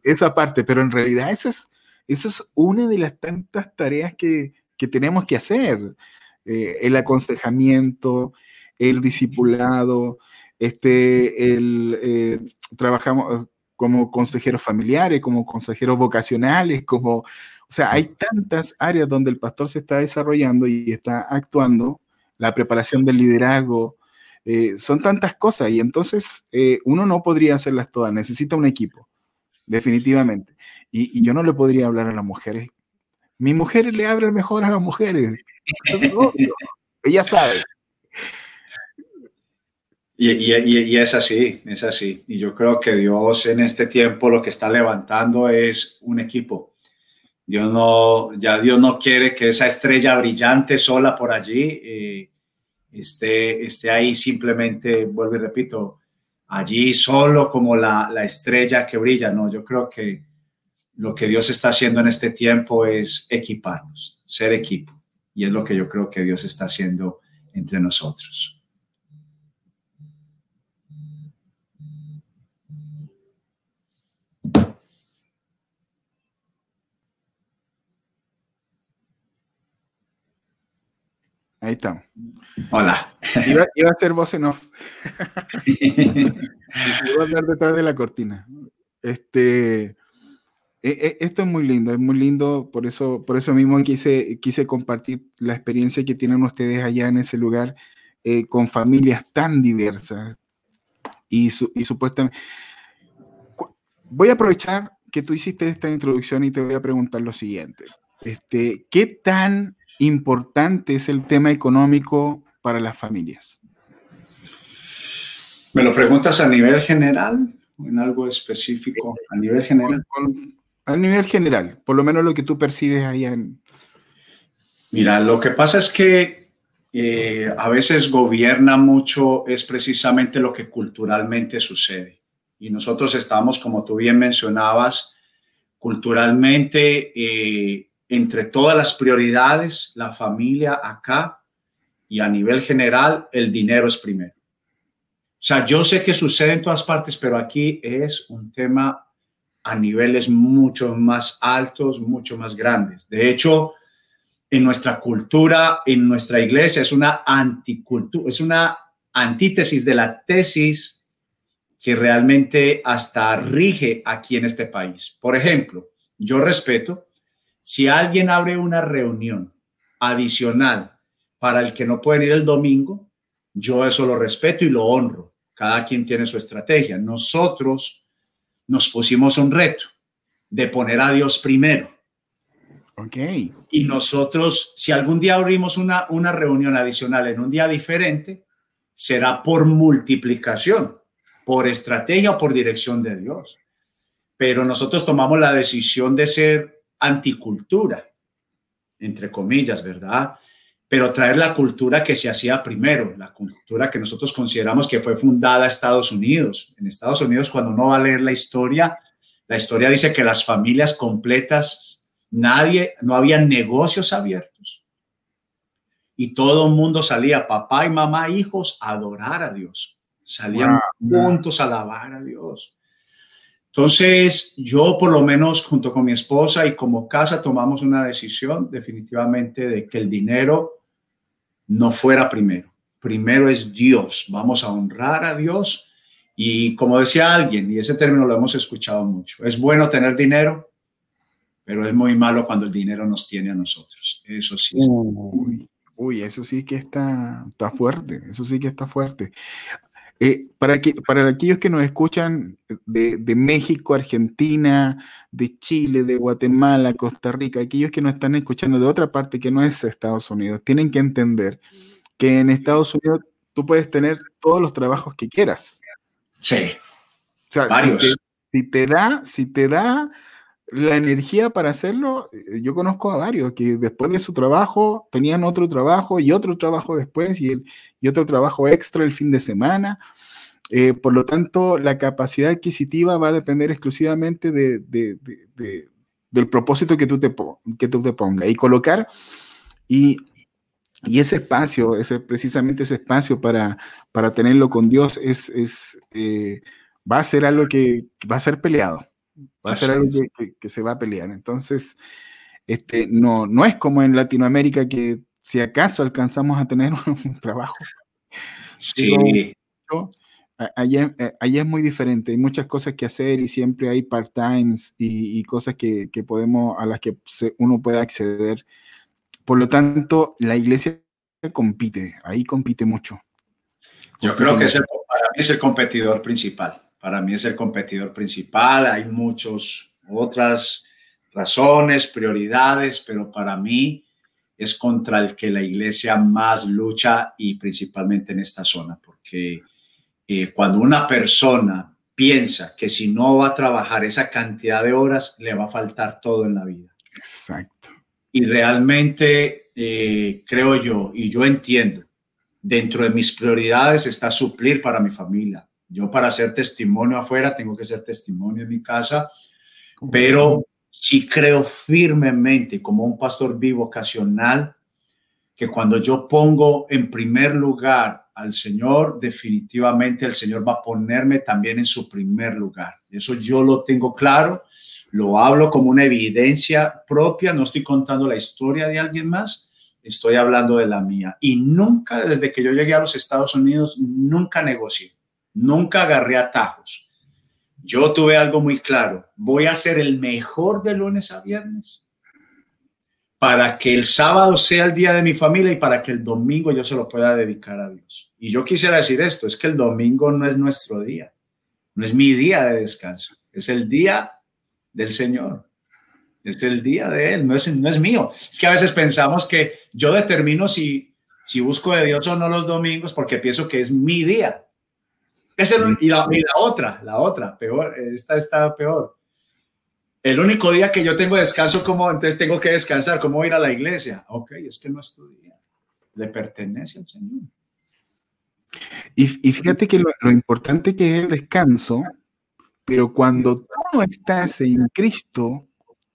esa parte, pero en realidad eso es, eso es una de las tantas tareas que, que tenemos que hacer, el aconsejamiento, el discipulado, este, el, trabajamos como consejeros familiares, como consejeros vocacionales, como, sea, hay tantas áreas donde el pastor se está desarrollando y está actuando la preparación del liderazgo, eh, son tantas cosas y entonces eh, uno no podría hacerlas todas, necesita un equipo, definitivamente. Y, yo no le podría hablar a las mujeres. Mi mujer le habla mejor a las mujeres. Ella sabe. Y, y, es así, es así. Y yo creo que Dios en este tiempo lo que está levantando es un equipo. Dios no, ya Dios no quiere que esa estrella brillante sola por allí eh, esté, esté ahí simplemente, vuelvo y repito, allí solo como la, la estrella que brilla. No, yo creo que lo que Dios está haciendo en este tiempo es equiparnos, ser equipo. Y es lo que yo creo que Dios está haciendo entre nosotros. Ahí está. Hola. Iba, a ser voz en off. [LAUGHS] iba a hablar detrás de la cortina. Este, e, e, esto es muy lindo, es muy lindo, por eso, por eso mismo quise, quise compartir la experiencia que tienen ustedes allá en ese lugar eh, con familias tan diversas y, y supuestamente... Voy a aprovechar que tú hiciste esta introducción y te voy a preguntar lo siguiente. Este, ¿Qué tan importante es el tema económico para las familias? ¿Me lo preguntas a nivel general o en algo específico? A nivel general. a nivel general, por lo menos lo que tú percibes ahí en... Mira, lo que pasa es que eh, a veces gobierna mucho, es precisamente lo que culturalmente sucede. Y nosotros estamos, como tú bien mencionabas, culturalmente eh, entre todas las prioridades, la familia acá y a nivel general, el dinero es primero. O sea, yo sé que sucede en todas partes, pero aquí es un tema a niveles mucho más altos, mucho más grandes. De hecho, en nuestra cultura, en nuestra iglesia, es una anticultura, es una antítesis de la tesis que realmente hasta rige aquí en este país. Por ejemplo, yo respeto si alguien abre una reunión adicional para el que no puede ir el domingo, yo eso lo respeto y lo honro. Cada quien tiene su estrategia. Nosotros nos pusimos un reto de poner a Dios primero. Ok. Y nosotros, si algún día abrimos una, una reunión adicional en un día diferente, será por multiplicación, por estrategia o por dirección de Dios. pero nosotros tomamos la decisión de ser anticultura, entre comillas, ¿verdad? Pero traer la cultura que se hacía primero, la cultura que nosotros consideramos que fue fundada en Estados Unidos. En Estados Unidos, cuando uno va a leer la historia, la historia dice que las familias completas, nadie, no había negocios abiertos. Y todo el mundo salía, papá y mamá, hijos, a adorar a Dios. Salían juntos a alabar a Dios. Entonces, yo por lo menos junto con mi esposa y como casa tomamos una decisión definitivamente de que el dinero no fuera primero. Primero es Dios. Vamos a honrar a Dios. Y como decía alguien, y ese término lo hemos escuchado mucho, es bueno tener dinero, pero es muy malo cuando el dinero nos tiene a nosotros. Eso sí. Uy, eso sí que está, está fuerte, eso sí que está fuerte. Eh, para, que, para aquellos que nos escuchan de, México, Argentina, de Chile, de Guatemala, Costa Rica, aquellos que nos están escuchando de otra parte que no es Estados Unidos, tienen que entender que en Estados Unidos tú puedes tener todos los trabajos que quieras. Sí. O sea, si te, da, si te da la energía para hacerlo, eh, yo conozco a varios que después de su trabajo tenían otro trabajo y otro trabajo después y, otro trabajo extra el fin de semana. Eh, por lo tanto, la capacidad adquisitiva va a depender exclusivamente de, del propósito que tú te, que tú te pongas y colocar y, y, ese espacio, ese, precisamente ese espacio para, para tenerlo con Dios es, es eh, va a ser algo que va a ser peleado Va a ser algo que, se va a pelear. Entonces, este, no, no es como en Latinoamérica que si acaso alcanzamos a tener [LAUGHS] un, trabajo. Sí. allá, eh, allá, es muy diferente, hay muchas cosas que hacer y siempre hay part-times y, cosas que, podemos, a las que uno puede acceder. Por lo tanto, la iglesia compite, ahí compite mucho. Yo creo que es para mí es el competidor principal para mí es el competidor principal. Hay muchas otras razones, prioridades, pero para mí es contra el que la iglesia más lucha y principalmente en esta zona, porque eh, cuando una persona piensa que si no va a trabajar esa cantidad de horas, le va a faltar todo en la vida. Exacto. Y realmente eh, creo yo, y yo entiendo, dentro de mis prioridades está suplir para mi familia, yo para hacer testimonio afuera tengo que ser testimonio en mi casa, pero sí creo firmemente como un pastor bivocacional que cuando yo pongo en primer lugar al Señor, definitivamente el Señor va a ponerme también en su primer lugar. Eso yo lo tengo claro, lo hablo como una evidencia propia, no estoy contando la historia de alguien más, estoy hablando de la mía. Y nunca, desde que yo llegué a los Estados Unidos, nunca negocié nunca agarré atajos. Yo tuve algo muy claro, voy a ser el mejor de lunes a viernes para que el sábado sea el día de mi familia y para que el domingo yo se lo pueda dedicar a Dios. Y yo quisiera decir esto, es que el domingo no es nuestro día, no es mi día de descanso, es el día del Señor. Es el día de Él, no es, no es mío. Es que a veces pensamos que yo determino si, si busco de Dios o no los domingos porque pienso que es mi día y, la, otra, la otra, peor, esta está peor. El único día que yo tengo descanso, como entonces tengo que descansar, ¿cómo ir a la iglesia? Ok, es que no es tu día, le pertenece al Señor. Y, fíjate que lo, importante que es el descanso, pero cuando tú no estás en Cristo,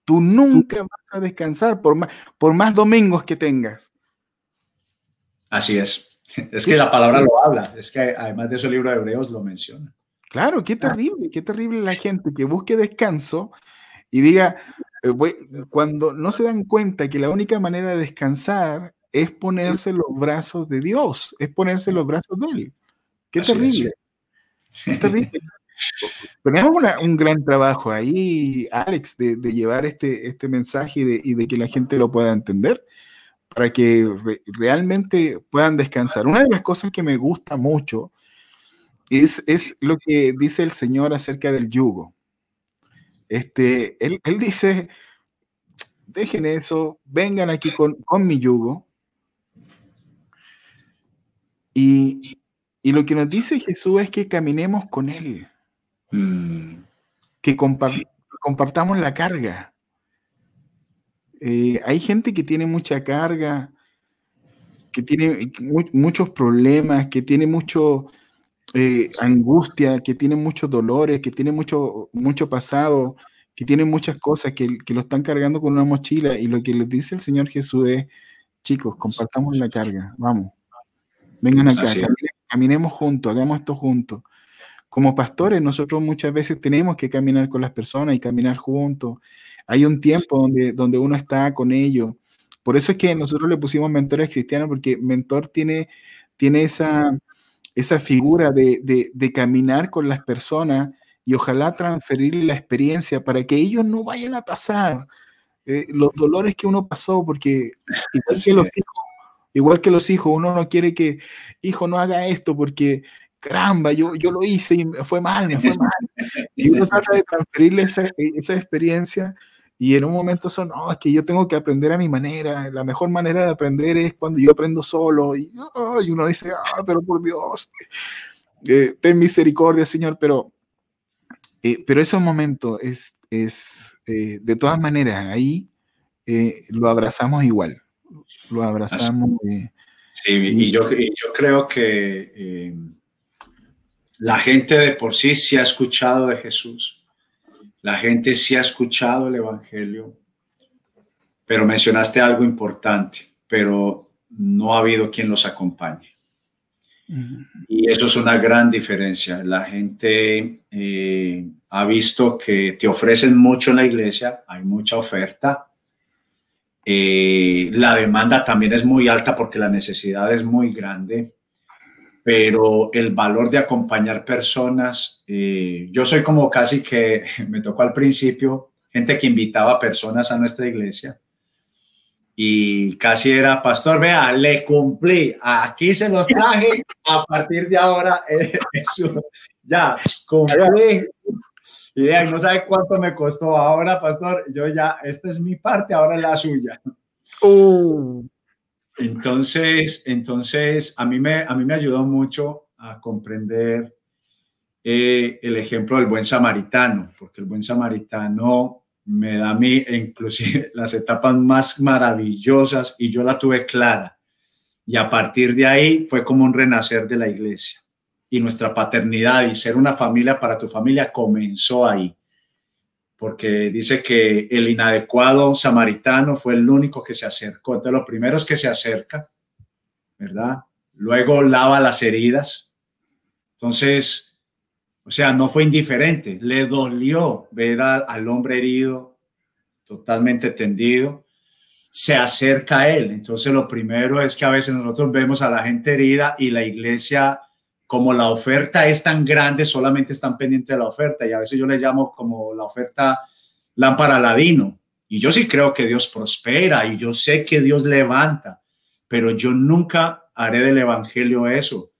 tú nunca vas a descansar por más, por más domingos que tengas. Así es. [LAUGHS] Es que la palabra lo habla, es que además de eso el libro de Hebreos lo menciona. Claro, qué terrible, qué terrible la gente que busque descanso y diga, eh, cuando no se dan cuenta que la única manera de descansar es ponerse los brazos de Dios, es ponerse los brazos de Él. Qué terrible. Qué terrible. [LAUGHS] Tenemos un gran trabajo ahí, Alex, de, llevar este, este mensaje y de, que la gente lo pueda entender para que realmente puedan descansar. Una de las cosas que me gusta mucho es, es lo que dice el Señor acerca del yugo. Este, él, dice, dejen eso, vengan aquí con, mi yugo. Y, lo que nos dice Jesús es que caminemos con Él. Mm. que compartamos la carga. Eh, hay gente que tiene mucha carga, que tiene muchos problemas, que tiene mucho eh, angustia, que tiene muchos dolores, que tiene mucho, mucho pasado, que tiene muchas cosas, que, lo están cargando con una mochila. Y lo que les dice el Señor Jesús es, chicos, compartamos la carga, vamos, vengan acá, caminemos juntos, hagamos esto juntos como pastores nosotros muchas veces tenemos que caminar con las personas y caminar juntos. Hay un tiempo donde, donde uno está con ellos. Por eso es que nosotros le pusimos mentores cristianos, porque mentor tiene, tiene esa, esa figura de, de, caminar con las personas y ojalá transferir la experiencia para que ellos no vayan a pasar eh, los dolores que uno pasó, porque igual que, los hijos, igual que los hijos, uno no quiere que, hijo, no haga esto porque caramba, yo, yo lo hice y me fue mal, me fue mal. Y uno trata de transferirle esa, esa experiencia y en un momento son, no, es que yo tengo que aprender a mi manera, la mejor manera de aprender es cuando yo aprendo solo y, y uno dice, ah, pero por Dios, eh, ten misericordia, Señor, pero, eh, pero ese momento es, es eh, de todas maneras, ahí lo abrazamos igual, lo abrazamos. sí, y yo, y yo creo que la gente de por sí sí ha escuchado de Jesús. La gente sí ha escuchado el Evangelio. Pero mencionaste algo importante, pero no ha habido quien los acompañe. Y eso es una gran diferencia. La gente eh, ha visto que te ofrecen mucho en la iglesia, hay mucha oferta. Eh, la demanda también es muy alta porque la necesidad es muy grande pero el valor de acompañar personas, eh, yo soy como casi que [LAUGHS] me tocó al principio, gente que invitaba personas a nuestra iglesia y casi era, pastor, vea, le cumplí, aquí se los traje, a partir de ahora, [LAUGHS] eh, eso, ya, cumplí. Y no sabe cuánto me costó ahora, pastor, yo ya, esta es mi parte, ahora la suya. Uh. Entonces, entonces a, mí me, a mí me ayudó mucho a comprender eh, el ejemplo del buen samaritano, porque el buen samaritano me da a mí inclusive [LAUGHS] las etapas más maravillosas y yo la tuve clara. Y a partir de ahí fue como un renacer de la iglesia. Y nuestra paternidad y ser una familia para tu familia comenzó ahí porque dice que el inadecuado samaritano fue el único que se acercó. Entonces, lo primero es que se acerca, ¿verdad? Luego lava las heridas. Entonces, o sea, no fue indiferente, le dolió ver al hombre herido, totalmente tendido, se acerca a él. Entonces, lo primero es que a veces nosotros vemos a la gente herida y la iglesia como la oferta es tan grande, solamente están pendientes de la oferta y a veces yo le llamo como la oferta lámpara ladino. Y yo sí creo que Dios prospera y yo sé que Dios levanta, pero yo nunca haré del Evangelio eso.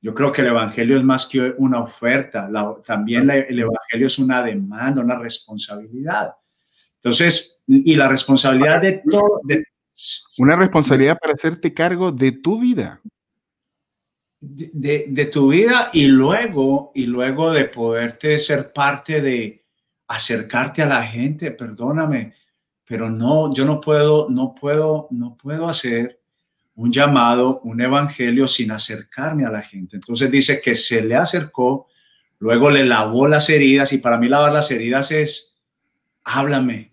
Yo creo que el Evangelio es más que una oferta, también el Evangelio es una demanda, una responsabilidad. Entonces, y la responsabilidad de todo... una responsabilidad para hacerte cargo de tu vida de, tu vida y luego, y luego de poderte ser parte de acercarte a la gente, perdóname, pero no, yo no puedo, no puedo, no puedo hacer un llamado, un evangelio sin acercarme a la gente. Entonces dice que se le acercó, luego le lavó las heridas y para mí lavar las heridas es, háblame,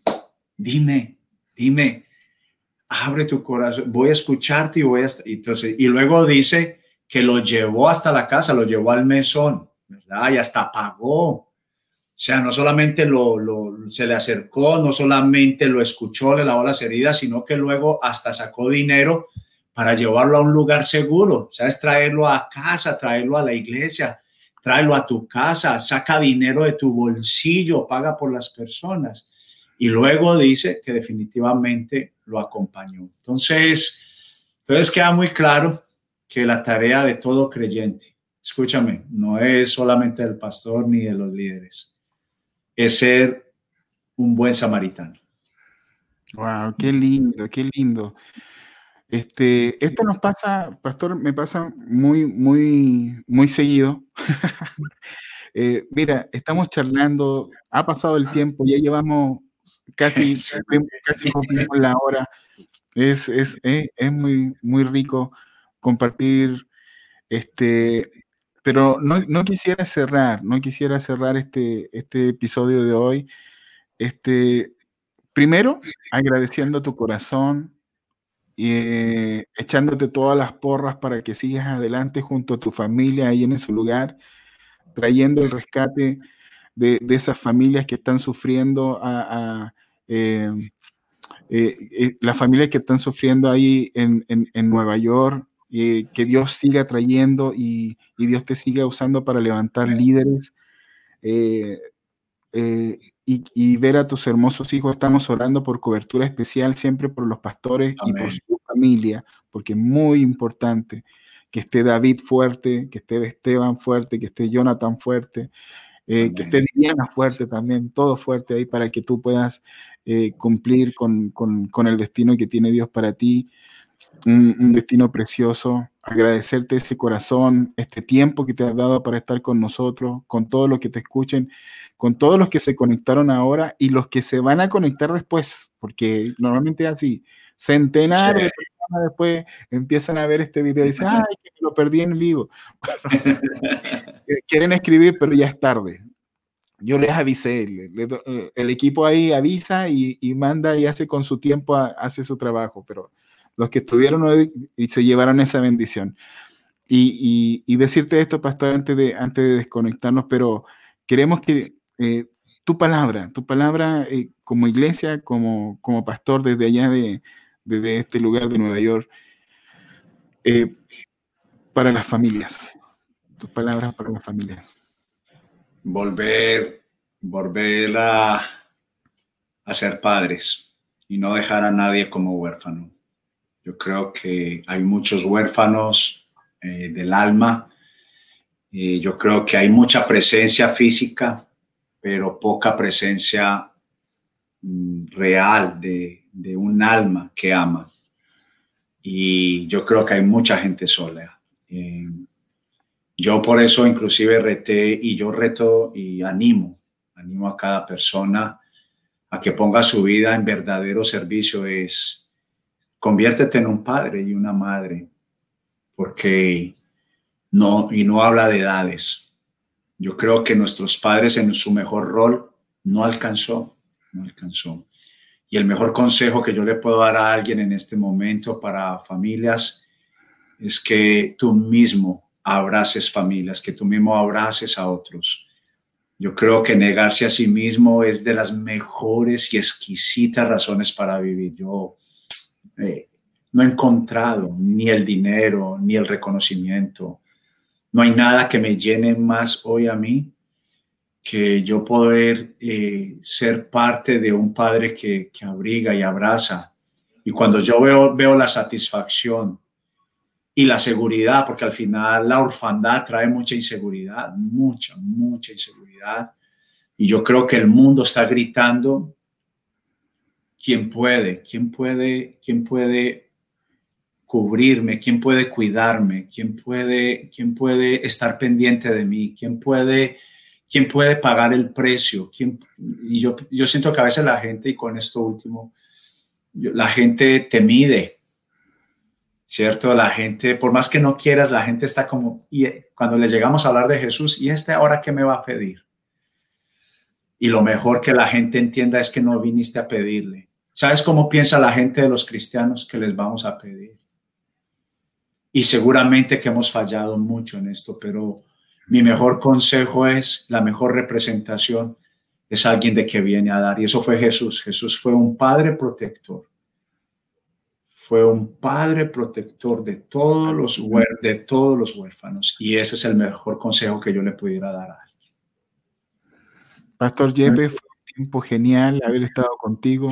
dime, dime, abre tu corazón, voy a escucharte y voy a... Entonces, y luego dice, que lo llevó hasta la casa, lo llevó al mesón, ¿verdad? Y hasta pagó. O sea, no solamente lo, se le acercó, no solamente lo escuchó, le lavó las heridas, sino que luego hasta sacó dinero para llevarlo a un lugar seguro. O sea, es traerlo a casa, traerlo a la iglesia, traerlo a tu casa, saca dinero de tu bolsillo, paga por las personas. Y luego dice que definitivamente lo acompañó. Entonces, entonces queda muy claro que la tarea de todo creyente, escúchame, no es solamente del pastor ni de los líderes, es ser un buen samaritano. Wow, qué lindo, qué lindo. Este, esto nos pasa, pastor, me pasa muy, muy, muy seguido. [LAUGHS] Eh, mira, estamos charlando, ha pasado el tiempo, ya llevamos casi, [LAUGHS] casi cumplimos la hora. Es, es, es, es, muy, muy rico compartir este, pero no, no, quisiera cerrar, no quisiera cerrar este, este episodio de hoy. Este, primero, agradeciendo tu corazón y eh, echándote todas las porras para que sigas adelante junto a tu familia ahí en ese lugar, trayendo el rescate de, de esas familias que están sufriendo a, eh, eh, las familias que están sufriendo ahí en, en, en Nueva York, y que Dios siga trayendo y, y, Dios te siga usando para levantar líderes eh, eh, y, y, ver a tus hermosos hijos. Estamos orando por cobertura especial siempre por los pastores Amén. y por su familia, porque es muy importante que esté David fuerte, que esté Esteban fuerte, que esté Jonathan fuerte, eh, que esté Viviana fuerte también, todo fuerte ahí para que tú puedas eh, cumplir con, con, con, el destino que tiene Dios para ti. Un, un, destino precioso, agradecerte ese corazón, este tiempo que te has dado para estar con nosotros, con todos los que te escuchen, con todos los que se conectaron ahora y los que se van a conectar después, porque normalmente es así, centenares sí. de personas después empiezan a ver este video y dicen, ay, que lo perdí en vivo. [LAUGHS] Quieren escribir, pero ya es tarde. Yo les avisé, le, le, el equipo ahí avisa y, y, manda y hace con su tiempo, a, hace su trabajo, pero los que estuvieron hoy y se llevaron esa bendición. Y, decirte esto, pastor, antes de, antes de desconectarnos, pero queremos que eh, tu palabra, tu palabra eh, como iglesia, como, como pastor desde allá de, desde este lugar de Nueva York, eh, para las familias, tus palabras para las familias. Volver, volver a, a ser padres y no dejar a nadie como huérfano. Yo creo que hay muchos huérfanos eh, del alma. Eh, yo creo que hay mucha presencia física, pero poca presencia mm, real de, de, un alma que ama. Y yo creo que hay mucha gente sola. Eh, yo por eso inclusive reté y yo reto y animo, animo a cada persona a que ponga su vida en verdadero servicio. Es conviértete en un padre y una madre, porque no, y no habla de edades. Yo creo que nuestros padres en su mejor rol no alcanzó, no alcanzó. Y el mejor consejo que yo le puedo dar a alguien en este momento para familias es que tú mismo abraces familias, que tú mismo abraces a otros. Yo creo que negarse a sí mismo es de las mejores y exquisitas razones para vivir. Yo eh, no he encontrado ni el dinero, ni el reconocimiento. No hay nada que me llene más hoy a mí que yo poder eh, ser parte de un padre que, que, abriga y abraza. Y cuando yo veo, veo la satisfacción y la seguridad, porque al final la orfandad trae mucha inseguridad, mucha, mucha inseguridad. Y yo creo que el mundo está gritando ¿quién puede? ¿Quién puede? ¿Quién puede cubrirme? ¿Quién puede cuidarme? ¿Quién puede, quién puede estar pendiente de mí? ¿Quién puede, quién puede pagar el precio? ¿Quién? Y yo, yo siento que a veces la gente, y con esto último, la gente te mide, ¿cierto? La gente, por más que no quieras, la gente está como, y cuando le llegamos a hablar de Jesús, ¿y este ahora qué me va a pedir? Y lo mejor que la gente entienda es que no viniste a pedirle, ¿Sabes cómo piensa la gente de los cristianos que les vamos a pedir? Y seguramente que hemos fallado mucho en esto, pero mi mejor consejo es, la mejor representación es alguien de que viene a dar. Y eso fue Jesús. Jesús fue un padre protector. Fue un padre protector de todos los, de todos los huérfanos. Y ese es el mejor consejo que yo le pudiera dar a alguien. Pastor Jeppe, fue un tiempo genial haber estado contigo.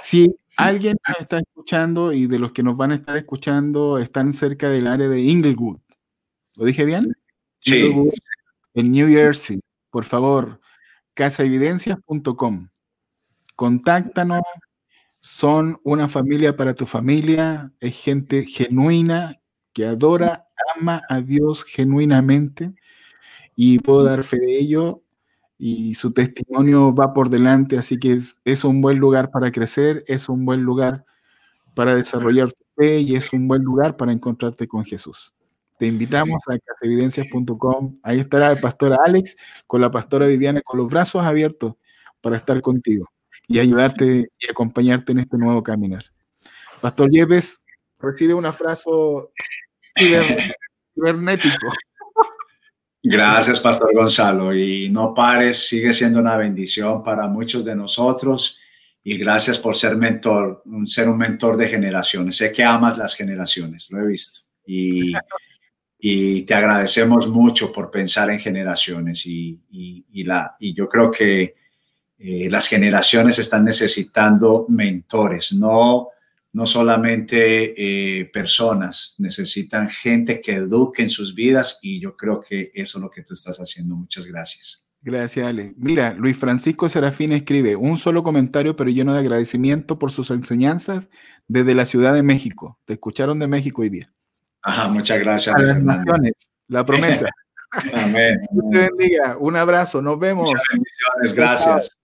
Si alguien nos está escuchando y de los que nos van a estar escuchando están cerca del área de Inglewood, ¿lo dije bien? Sí. Inglewood, en New Jersey, por favor, casaevidencias.com. Contáctanos, son una familia para tu familia, es gente genuina que adora, ama a Dios genuinamente y puedo dar fe de ello y su testimonio va por delante, así que es, un buen lugar para crecer, es un buen lugar para desarrollar tu fe y es un buen lugar para encontrarte con Jesús. Te invitamos a casevidencias.com, ahí estará el pastor Alex con la pastora Viviana con los brazos abiertos para estar contigo y ayudarte y acompañarte en este nuevo caminar. Pastor Yepes recibe un abrazo cibernético. Gracias, Pastor Gonzalo. Y no pares, sigue siendo una bendición para muchos de nosotros. Y gracias por ser mentor, ser un mentor de generaciones. Sé que amas las generaciones, lo he visto. Y, y te agradecemos mucho por pensar en generaciones. Y, y, la, y yo creo que eh, las generaciones están necesitando mentores, no no solamente eh, personas, necesitan gente que eduque en sus vidas y yo creo que eso es lo que tú estás haciendo. Muchas gracias. Gracias, Ale. Mira, Luis Francisco Serafín escribe un solo comentario, pero lleno de agradecimiento por sus enseñanzas desde la Ciudad de México. Te escucharon de México hoy día. Ajá, muchas gracias. la promesa. [LAUGHS] Amén. [LAUGHS] Dios te bendiga. Un abrazo. Nos vemos. Muchas bendiciones. Gracias.